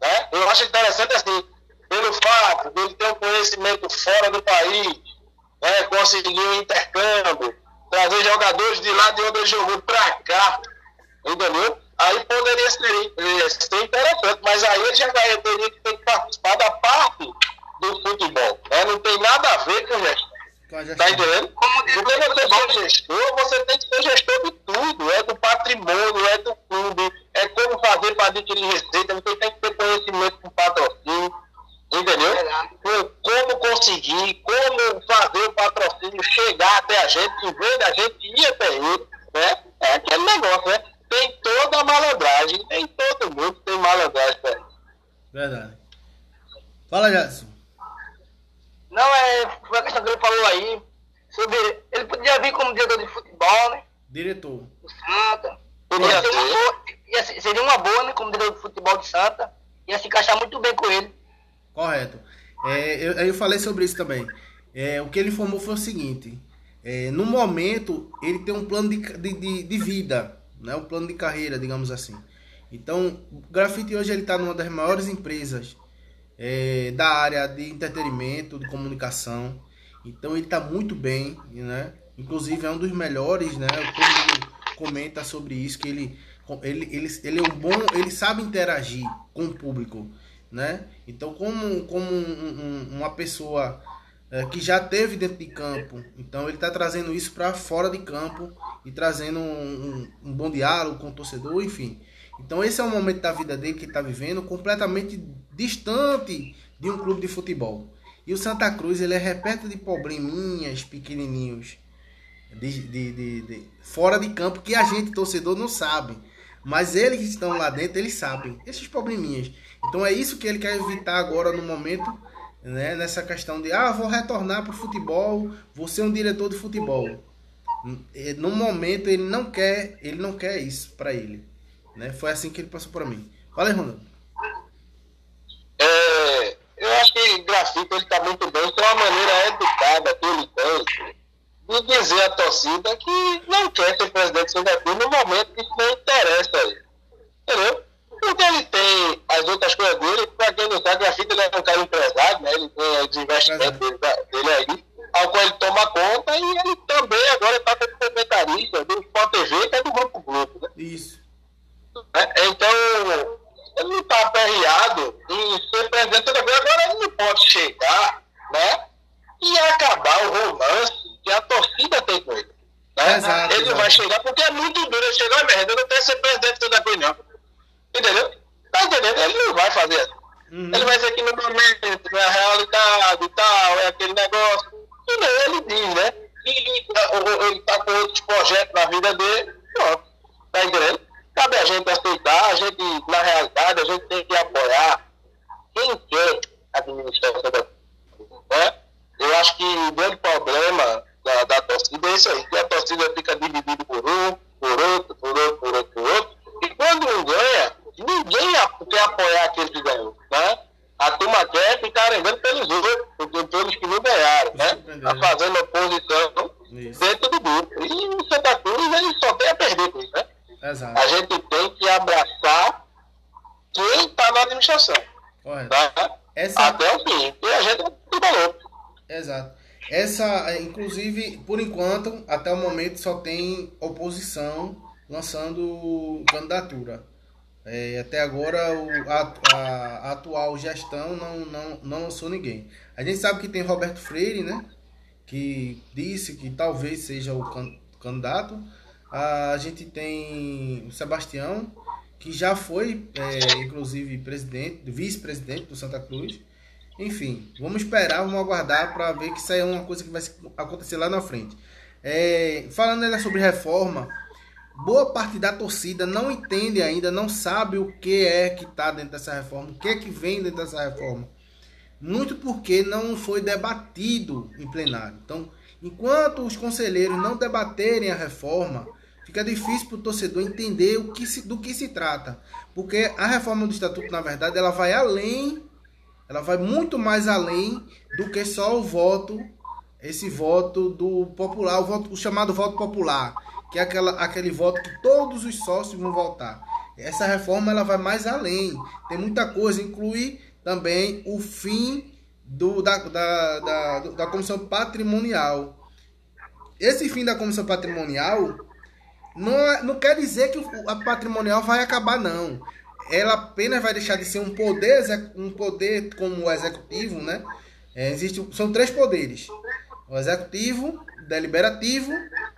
Né? Eu acho interessante assim, pelo fato de ele ter um conhecimento fora do país, né, conseguir um intercâmbio, trazer jogadores de lá de onde ele jogou para cá, entendeu? Aí poderia ser, eh, ser interessante, mas aí ele já teria que ter que participar da parte do futebol. Né? Não tem nada a ver com gestão. Tá entendendo? Porque você for gestor, você tem que ser gestor de tudo. É do patrimônio, é do clube, é como fazer para adquirir receita, você tem que ter conhecimento com patrocínio Entendeu? Como conseguir, como fazer o patrocínio chegar até a gente, em vez da gente ir até ele, né? É aquele negócio, né? Tem toda a malandragem, nem todo mundo tem malandragem pra isso. Verdade. Fala, Jadson. Não, é, foi a questão que ele falou aí, sobre, ele podia vir como diretor de futebol, né? Diretor. Do Santa. Podia ser uma boa, ia, seria uma boa, né, como diretor de futebol de Santa, ia se encaixar muito bem com ele. Correto. É, eu, eu falei sobre isso também. É, o que ele informou foi o seguinte: é, no momento, ele tem um plano de, de, de, vida, né? um plano de carreira, digamos assim. Então, o Grafite hoje ele está numa das maiores empresas é, da área de entretenimento, de comunicação. Então, ele está muito bem, né? Inclusive, é um dos melhores, né? Comenta sobre isso, que ele, ele, ele, ele é um bom, ele sabe interagir com o público né? Então, como, como um, um, uma pessoa é, que já teve dentro de campo, então ele está trazendo isso para fora de campo e trazendo um, um, bom diálogo com o torcedor, enfim. Então, esse é um momento da vida dele que está vivendo completamente distante de um clube de futebol. E o Santa Cruz ele é repleto de probleminhas pequenininhos de, de, de, de, fora de campo que a gente, torcedor, não sabe. Mas eles que estão lá dentro, eles sabem esses probleminhas. Então é isso que ele quer evitar agora no momento, né, nessa questão de ah, vou retornar para o futebol, vou ser um diretor de futebol. No momento ele não quer, ele não quer isso para ele, né? Foi assim que ele passou para mim. Fala Ronaldo. É, eu acho que o grafite ele está muito bem, tem uma maneira educada que ele tem de dizer à torcida que não quer ser presidente do Santa Cruz no momento que não interessa a ele. Entendeu? Porque ele tem as outras coisas dele, para quem não sabe, a fita ele é um cara empresário, né? Ele tem os investimentos dele, dele aí, ao qual ele toma conta, e ele também agora está como comentarista do Sport TV, que é do Grupo Grupo, né? Isso. É, então, ele não está aperreado em ser presidente da agora ele não pode chegar, né? E acabar o romance que a torcida tem com ele. Né? Exato, ele exato. vai chegar, porque é muito duro ele chegar, merda, eu não quero ser presidente da coisa, não. Entendeu? Tá entendendo? Ele não vai fazer assim. Uhum. Ele vai ser aqui no momento, na realidade e tal, é aquele negócio. E não, ele diz, né? E, ele tá com outros projetos na vida dele, pronto. Tá entendendo? cabe a gente aceitar, a gente, na realidade, a gente tem que apoiar quem quer administrar essa né? Eu acho que o grande problema da, da torcida é isso aí, que a torcida fica dividida por um, por outro, por outro, por outro, por outro, e quando não ganha, ninguém quer apoiar aquele que ganhou, né? A turma quer ficar arengando pelos outros, pelos que não ganharam, né? Tá fazendo oposição isso. dentro do grupo. E o Santa Cruz ele só tem a perder com isso, né? Exato. A gente tem que abraçar quem está na administração. Tá? Essa... Até o fim. E a gente não Exato. Essa, por enquanto, até o momento só tem oposição lançando candidatura. É, até agora o, a, a, a, atual gestão não, não, não lançou ninguém. A gente sabe que tem Roberto Freire, né? Que disse que talvez seja o can, candidato. A gente tem o Sebastião, que já foi, é, inclusive, presidente, vice-presidente do Santa Cruz. Enfim, vamos esperar, vamos aguardar para ver que isso aí é uma coisa que vai acontecer lá na frente. É, falando ainda sobre reforma, boa parte da torcida não entende ainda, não sabe o que é que está dentro dessa reforma, o que é que vem dentro dessa reforma. Muito porque não foi debatido em plenário. Então, enquanto os conselheiros não debaterem a reforma, fica difícil para o torcedor entender o que se, do que se trata. Porque a reforma do estatuto, na verdade, ela vai além, ela vai muito mais além do que só o voto, esse voto do popular, o, voto, o chamado voto popular, que é aquela, aquele voto que todos os sócios vão votar. Essa reforma ela vai mais além, tem muita coisa, inclui também o fim do, da, da, da, da comissão patrimonial. Esse fim da comissão patrimonial não, é, não quer dizer que a patrimonial vai acabar, não. Ela apenas vai deixar de ser um poder, um poder como o executivo, né? É, existe, são três poderes: o executivo, o deliberativo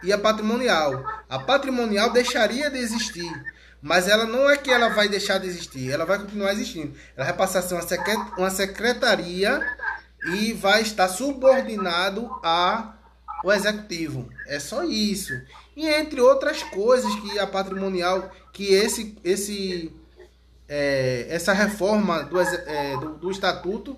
e a patrimonial. A patrimonial deixaria de existir, mas ela não é que ela vai deixar de existir, ela vai continuar existindo. Ela vai passar a ser uma, uma secretaria e vai estar subordinado a o executivo. É só isso. E entre outras coisas que a patrimonial, que esse, esse, é, essa reforma do, é, do, do, estatuto,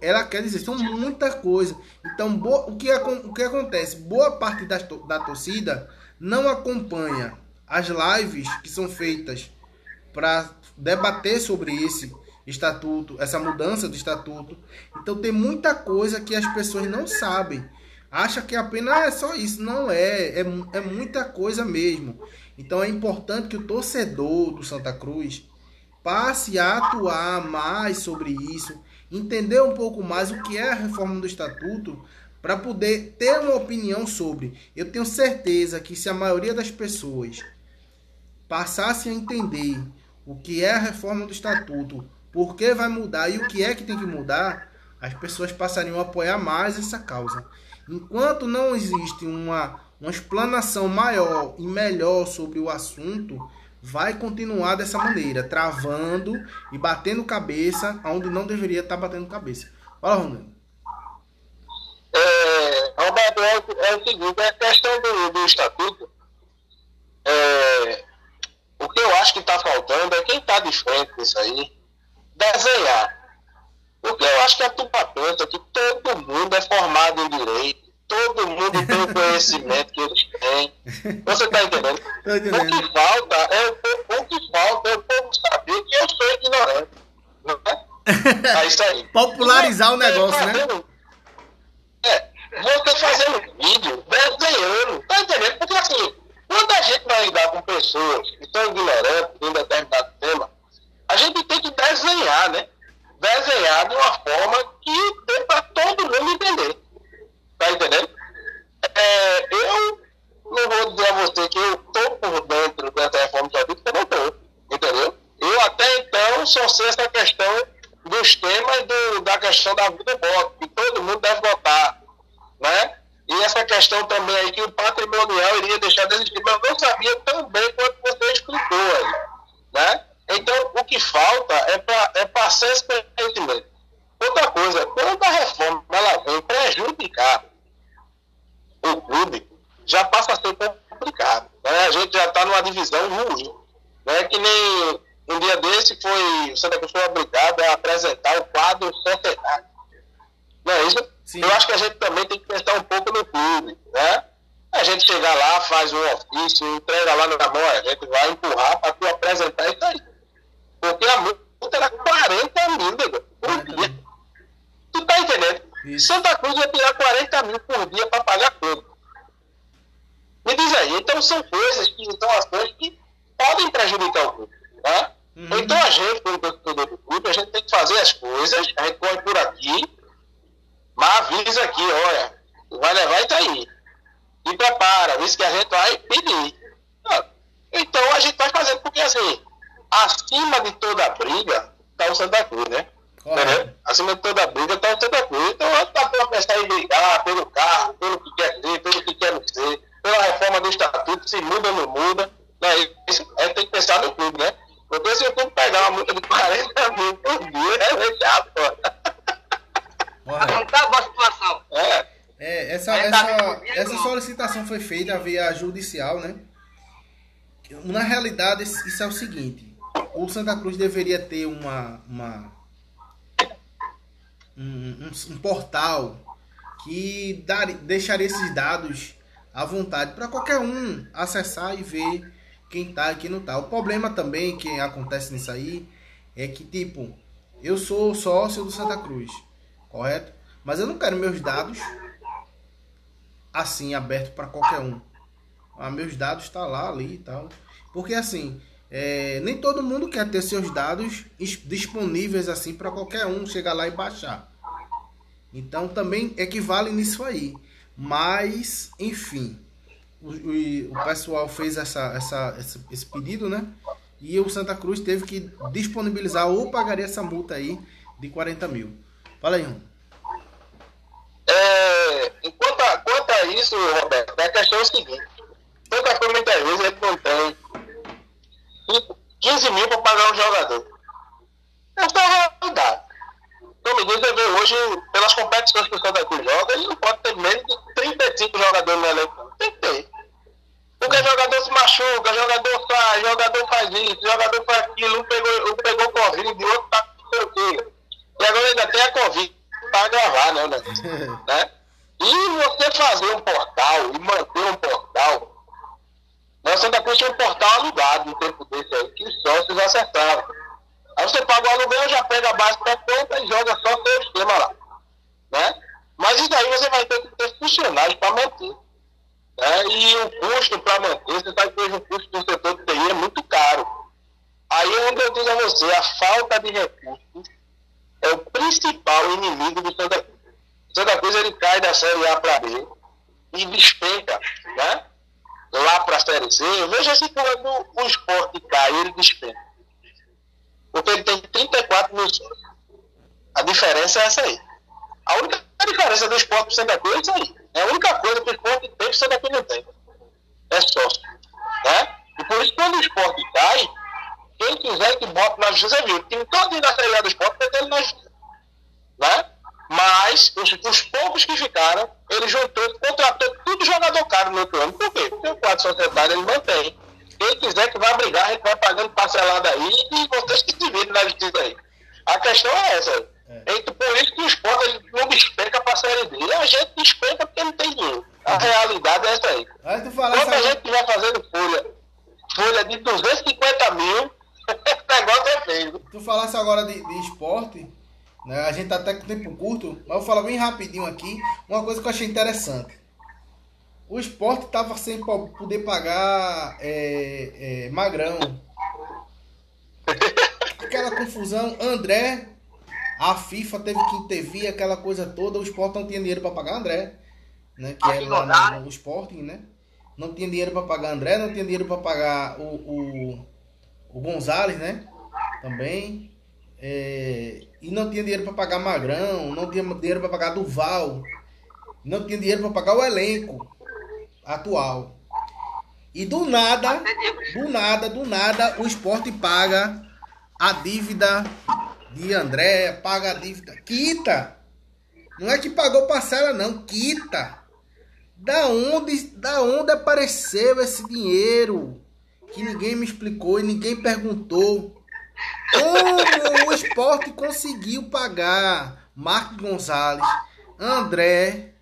ela quer dizer, são muita coisa. Então, boa, o, que, o que acontece? Boa parte da, da torcida não acompanha as lives que são feitas para debater sobre esse estatuto, essa mudança do estatuto. Então tem muita coisa que as pessoas não sabem acha que apenas é só isso. Não é, é, é muita coisa mesmo. Então é importante que o torcedor do Santa Cruz passe a atuar mais sobre isso, entender um pouco mais o que é a reforma do estatuto, para poder ter uma opinião sobre. Eu tenho certeza que se a maioria das pessoas passasse a entender o que é a reforma do estatuto, por que vai mudar e o que é que tem que mudar, as pessoas passariam a apoiar mais essa causa. Enquanto não existe uma, uma explanação maior e melhor sobre o assunto, vai continuar dessa maneira, travando e batendo cabeça onde não deveria estar batendo cabeça. Fala, Ronaldo. É, Roberto, é, é, o seguinte, a questão do, do estatuto, é, o que eu acho que está faltando é quem está de frente disso aí, desenhar porque eu acho que a turma pensa que todo mundo é formado em direito, todo mundo tem o conhecimento que eles têm. Você está entendendo? O que falta é o, o que falta é o povo saber que eu sou ignorante. Não é? É isso aí. Popularizar o negócio, né? É, você fazendo vídeo, desenhando, tá entendendo? Porque assim, quando a gente vai lidar com pessoas que são ignorantes em determinado tema, a gente tem que desenhar, né? desenhar de uma forma que dê para todo mundo entender. Tá entendendo? É, eu não vou dizer a você que eu estou por dentro dessa reforma adulto, porque eu não estou. Entendeu? Eu até então só sei essa questão dos temas do, da questão da vida voto, que todo mundo deve votar. Né? E essa questão também aí que o patrimonial iria deixar de existir, mas eu não sabia tão bem quanto você explicou aí. Né? Então, o que falta é, pra, é passar esse conhecimento. Outra coisa, quando a reforma ela vem prejudicar o clube, já passa a ser complicado. Né? A gente já está numa divisão ruim. Né? Que nem um dia desse foi o Santa Cruz foi obrigado a apresentar o quadro centenário. Não é isso? Sim. Eu acho que a gente também tem que pensar um pouco no clube, né? A gente chegar lá, faz um ofício, entrega lá na mão, a gente vai empurrar para tu apresentar isso aí. Porque a multa era 40 mil, nego, por dia. Tu tá entendendo? Isso. Santa Cruz ia tirar 40 mil por dia para pagar tudo. Me diz aí, então são coisas que são ações que podem prejudicar o clube. Tá? Uhum. Então a gente, como torcedor do clube, a gente tem que fazer as coisas, a gente corre por aqui, mas avisa aqui, olha, vai levar e tá aí. E prepara, isso que a gente vai pedir. Ah, então a gente vai fazendo, porque assim, acima de toda a briga está o Santa Cruz, né? Entendeu? Acima de toda a briga está o Santa Cruz. Então dá para pensar em brigar pelo carro, pelo que quer ser, pelo que quer não ser, pela reforma do estatuto, se muda ou não muda. Né? Isso, a gente tem que pensar no clube, né? Porque se eu for pegar uma multa de 40 mil por dia, é fechado, pô. Não tá boa situação. É. É, essa, essa, essa solicitação foi feita via judicial, né? Na realidade, isso é o seguinte: o Santa Cruz deveria ter uma, uma um, um, portal que dar, deixaria esses dados à vontade para qualquer um acessar e ver quem tá e quem não tá. O problema também que acontece nisso aí é que, tipo, eu sou sócio do Santa Cruz, correto? Mas eu não quero meus dados assim, aberto para qualquer um. Ah, meus dados tá lá, ali e tal. Porque assim, é, nem todo mundo quer ter seus dados disponíveis assim para qualquer um chegar lá e baixar. Então também equivale nisso aí. Mas, enfim, o, o, o pessoal fez essa, essa, esse, esse pedido, né? E o Santa Cruz teve que disponibilizar ou pagaria essa multa aí de 40 mil. Fala aí, é, quanto, a, quanto a isso, Roberto, a questão é o seguinte: Santa Cruz muitas vezes não tem 15 mil para pagar um jogador. Essa é a realidade. Então, me vejo hoje, pelas competições que o Santa Cruz joga, ele não pode ter menos de 35 jogadores no elenco. Tem que ter. Porque jogador se machuca, jogador sai, jogador faz isso, jogador faz aquilo, um pegou, um pegou Covid, o outro tá com o E agora ainda tem a Covid para gravar, né, né? né? E você fazer um portal e manter um portal. Nós Santa Cruz tinha um portal alugado no tempo desse aí, que os sócios acertaram. Aí você paga o aluguel, já pega a base para conta e joga só seu esquema lá. Né? Mas isso aí você vai ter que ter funcionários para manter. Né? E o custo para manter, você sabe que hoje o custo do setor de TI é muito caro. Aí onde eu digo a você, a falta de recursos é o principal inimigo do Santa Cruz. Santa Cruz ele cai da Série A para B e despenca né? Lá para a Série C. Veja se quando o esporte cai, ele despenca. Porque ele tem 34 mil. A diferença é essa aí. A única diferença do esporte para Santa Cruz é isso aí. É a única coisa que o esporte tem que Santa Cruz não tem. É sócio. Né? E por isso, quando o esporte cai, quem quiser que bote na justiça, viu? O time todo da Série A do esporte vai ter na justiça. Né? Mas os, os, poucos que ficaram, ele juntou, contratou tudo jogador caro no outro ano. Por quê? Porque o quadro societário ele mantém. Quem quiser que vai brigar, a gente vai pagando parcelada aí e vocês que se viram na justiça aí. A questão é essa. É. Então, por isso que o esporte não despenca para a Série D. A gente despenca porque não tem dinheiro. A realidade é essa aí. Aí tu Quando a gente estiver fazendo folha, folha de 250 mil, o negócio é feio. Tu falasse agora de, de esporte, né? a gente tá até com tempo curto, mas eu vou falar bem rapidinho aqui. Uma coisa que eu achei interessante. O esporte tava sem poder pagar é, é, Magrão. Aquela confusão. André, a FIFA teve que intervir, aquela coisa toda. O esporte não tinha dinheiro para pagar André. Né? Que é lá no, no Sporting, né? Não tinha dinheiro para pagar André, não tinha dinheiro para pagar o, o, o Gonzalez, né? Também. É, e não tinha dinheiro para pagar Magrão, não tinha dinheiro para pagar Duval, não tinha dinheiro para pagar o elenco atual. E do nada, do nada, do nada, o esporte paga a dívida de André, paga a dívida. Quita! Não é que pagou parcela, não, quita! Da onde, da onde apareceu esse dinheiro? que ninguém me explicou e ninguém perguntou como o esporte conseguiu pagar Marco Gonzalez, André.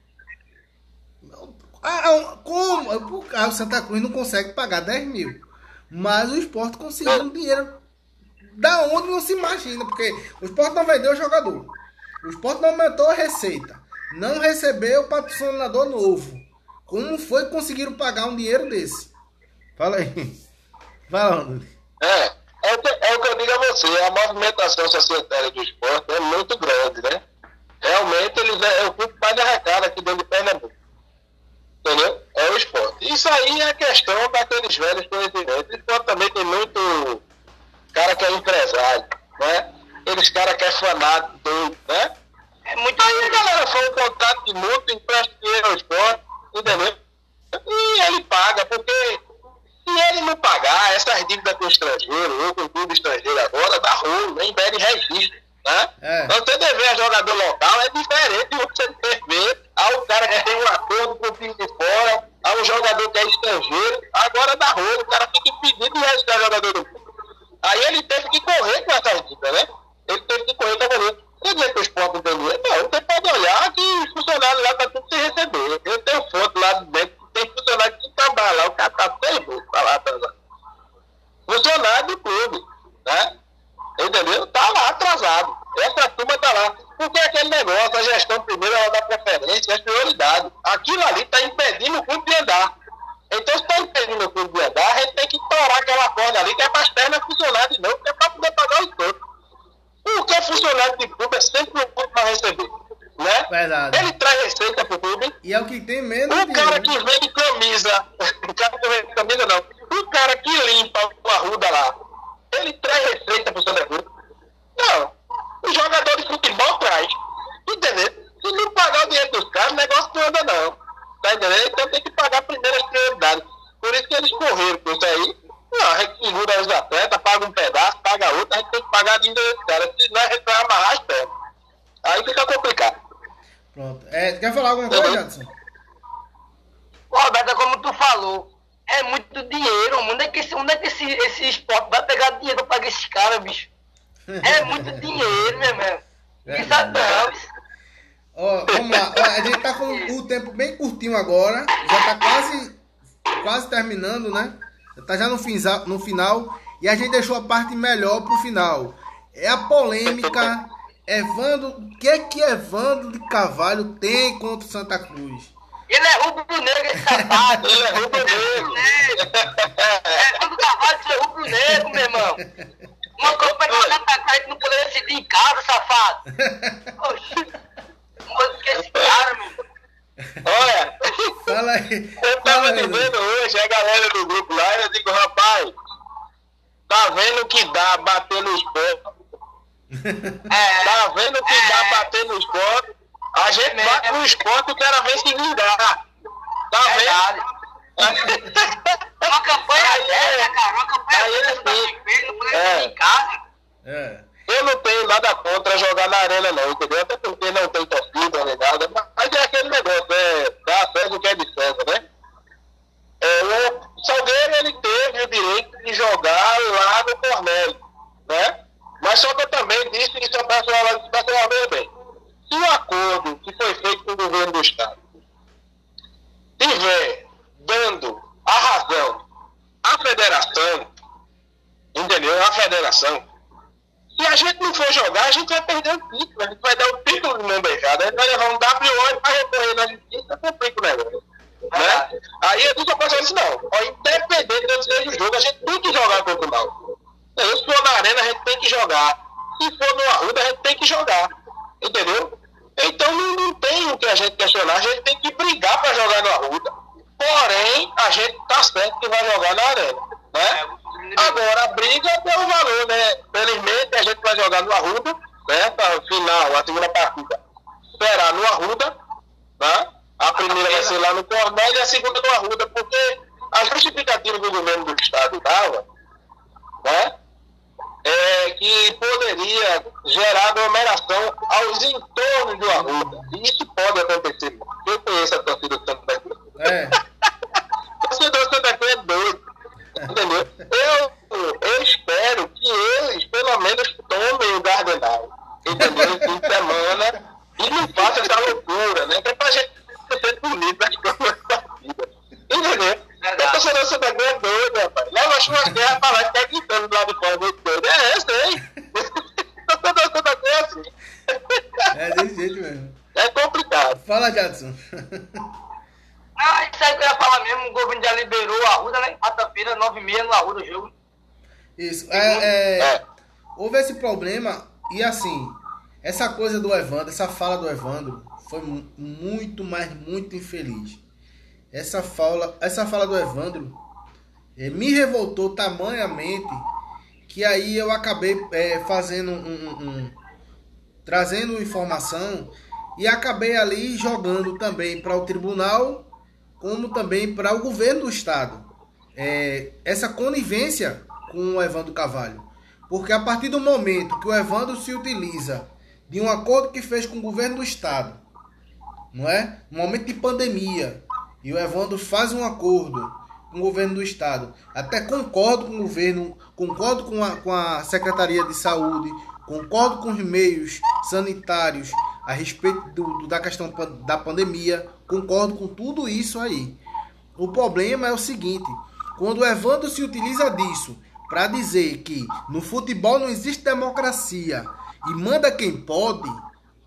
Ah, ah como? Ah, o Santa Cruz não consegue pagar 10 mil. Mas o esporte conseguiu um dinheiro da onde não se imagina. Porque o esporte não vendeu o jogador. O esporte não aumentou a receita. Não recebeu patrocinador novo. Como foi que conseguiram pagar um dinheiro desse? Fala aí. Fala, André. É. É o, que, é o que eu digo a você, a movimentação societária do esporte é muito grande, né? Realmente eles é, é o clube mais arrecada aqui dentro de Pernambuco. Entendeu? É o esporte. Isso aí é a questão daqueles velhos conhecimentos. O esporte também tem muito cara que é empresário, né? Aqueles cara que é fanático doido, né? É muito aí a galera foi um contrato de multa, empresta dinheiro ao esporte, entendeu? E ele paga, porque se ele não pagar essas dívidas com o estrangeiro ou com o clube estrangeiro agora, dá rolo, nem pede registro. Né? É. Então, você dever a jogador local é diferente de você dever ao cara que tem um acordo com o time de fora, ao jogador que é estrangeiro. Agora dá rolo, o cara fica impedido de registrar o jogador do clube. Aí ele teve que correr com essas dívidas, né? Ele teve que correr com a Quer dizer que o esporte não tem dinheiro? Não, você pode olhar que os funcionários lá tá tudo sem receber. Eu tenho foto lá dentro tem funcionário que trabalha lá, o cara tá ferrado pra lá atrasado. Funcionário do clube, né? Entendeu? Tá lá atrasado. Essa turma tá lá. Porque aquele negócio, a gestão primeiro ela dá preferência, é prioridade. Aquilo ali tá impedindo o clube de andar. Então, se está impedindo o clube de andar, a gente tem que torar aquela corda ali, que é para as pernas funcionar de novo, que é para poder pagar os outros. Porque funcionário de clube é sempre o clube para receber né? Verdade. Ele traz receita pro clube. E é o que tem menos. O cara que vende camisa, o cara que vende camisa não, o cara que limpa o arruda lá, ele traz receita pro Santa Cruz. Não, o jogador de futebol traz. Entendeu? Se não pagar o dinheiro dos caras, o negócio não anda não. Tá entendendo? Então tem que pagar primeiro as prioridades. Por isso que eles correram com isso aí. Não, a gente segura os atletas, paga um pedaço, paga outro, a gente tem que pagar a dívida dos caras. Senão a gente vai amarrar as pernas. Aí fica complicado. Pronto. É, quer falar alguma coisa, Jadson? Roberto, é como tu falou, é muito dinheiro. Onde é que esse, onde é que esse, esse esporte vai pegar dinheiro pra pagar esses caras, bicho? É muito dinheiro, meu irmão. É, Isso não. Ó, vamos lá. Ó, a gente tá com o tempo bem curtinho agora. Já tá quase, quase terminando, né? Tá já no, finza, no final. E a gente deixou a parte melhor pro final. É a polêmica Evandro, o que é que Evandro de Cavalho tem contra o Santa Cruz? Ele é rubro-negro, esse safado. Ele é rubro-negro. Evandro Cavalho é rubro-negro, meu irmão. Uma coisa pra Santa Cruz não poderia decidir em casa, safado. Oxi. Não esse cara, meu Olha, Fala aí. eu tava dizendo hoje, a galera do grupo lá, eu digo, rapaz, tá vendo o que dá bater no esporte? É, tá vendo que é, dá bater no esporte? A gente é, bate no esporte e o cara vem se vingar. Tá vendo? uma campanha aí, dessa, cara, uma campanha aí, dessa tá é. em casa. É. Eu não tenho nada contra jogar na arena, não, entendeu? É desse jeito mesmo. É complicado. Fala, Jadson. Ah, isso aí que eu ia falar mesmo, o governo já liberou a Arruda, né? Quarta-feira, 9h30 no Arruda o jogo. Isso. É, é, É. houve esse problema e assim, essa coisa do Evandro, essa fala do Evandro foi mu- muito, mas muito infeliz. Essa fala, essa fala do Evandro eh, me revoltou tamanhamente que aí eu acabei eh, fazendo um, um- um- trazendo informação e acabei ali jogando também para o tribunal como também para o governo do estado é, essa conivência com o Evandro Carvalho. Porque a partir do momento que o Evandro se utiliza de um acordo que fez com o governo do estado, não é? No momento de pandemia, e o Evandro faz um acordo com o governo do estado, até concordo com o governo, concordo com a, com a Secretaria de Saúde, concordo com os meios sanitários a respeito do- do- da questão da pandemia, concordo com tudo isso aí. O problema é o seguinte: quando o Evandro se utiliza disso para dizer que no futebol não existe democracia e manda quem pode,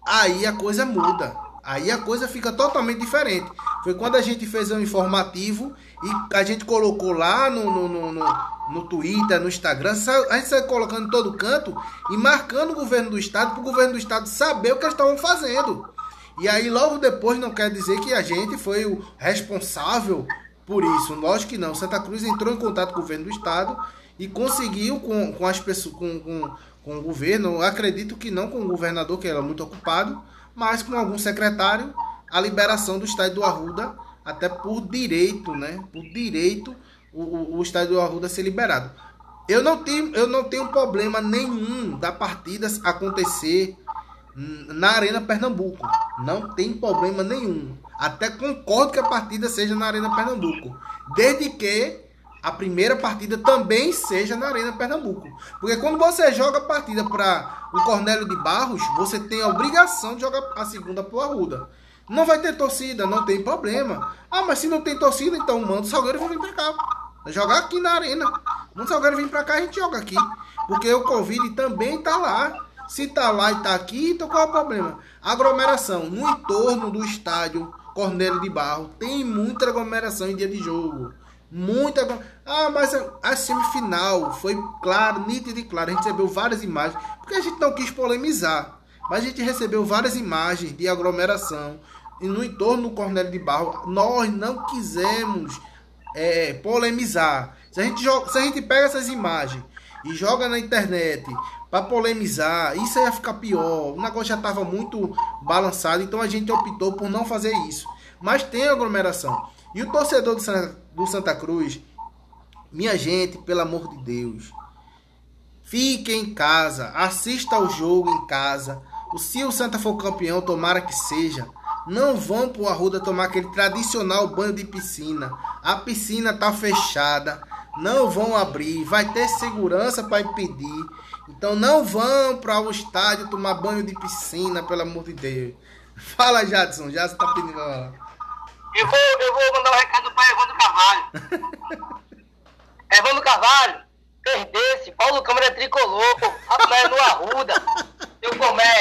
aí a coisa muda. Aí a coisa fica totalmente diferente. Foi quando a gente fez um informativo e a gente colocou lá no, no, no, no, no Twitter, no Instagram, a gente saiu colocando em todo canto e marcando o governo do estado para o governo do estado saber o que eles estavam fazendo. E aí logo depois não quer dizer que a gente foi o responsável por isso. Lógico que não. Santa Cruz entrou em contato com o governo do estado e conseguiu com, com as pessoas com, com, com o governo, acredito que não com o governador, que era muito ocupado, mas com algum secretário, a liberação do estádio do Arruda, até por direito, né? Por direito o, o, o estádio do Arruda ser liberado. Eu não tenho, eu não tenho problema nenhum da partida acontecer na Arena Pernambuco. Não tem problema nenhum. Até concordo que a partida seja na Arena Pernambuco. Desde que a primeira partida também seja na Arena Pernambuco. Porque quando você joga a partida para o Cornélio de Barros, você tem a obrigação de jogar a segunda pro Arruda. Não vai ter torcida, não tem problema. Ah, mas se não tem torcida, então manda o Salgueiro vir pra cá. Jogar aqui na arena. Manda o Salgueiro vir pra cá, a gente joga aqui. Porque o Covid também tá lá. Se tá lá e tá aqui, então qual é o problema? Aglomeração no entorno do estádio Cornélio de Barro. Tem muita aglomeração em dia de jogo. Muita. Ah, mas a, a semifinal foi claro, nítido e claro. A gente recebeu várias imagens. Porque a gente não quis polemizar. Mas a gente recebeu várias imagens de aglomeração e no entorno do Cornélio de Barro. Nós não quisemos é, polemizar. Se a, gente joga, se a gente pega essas imagens e joga na internet para polemizar, isso ia ficar pior. O negócio já estava muito balançado, então a gente optou por não fazer isso. Mas tem aglomeração. E o torcedor do Santa, do Santa Cruz, minha gente, pelo amor de Deus, fique em casa, assista ao jogo em casa. Se o Santa for campeão, tomara que seja. Não vão pro Arruda tomar aquele tradicional banho de piscina. A piscina tá fechada. Não vão abrir. Vai ter segurança para impedir. Então não vão para o estádio tomar banho de piscina, pelo amor de Deus. Fala, Jadson. Já tá pedindo. Eu vou, eu vou mandar um recado para Evandro Carvalho. Evandro Carvalho, perdesse, Paulo Câmara é tricolor, pô. Rapaz, no Arruda. Seu comédia.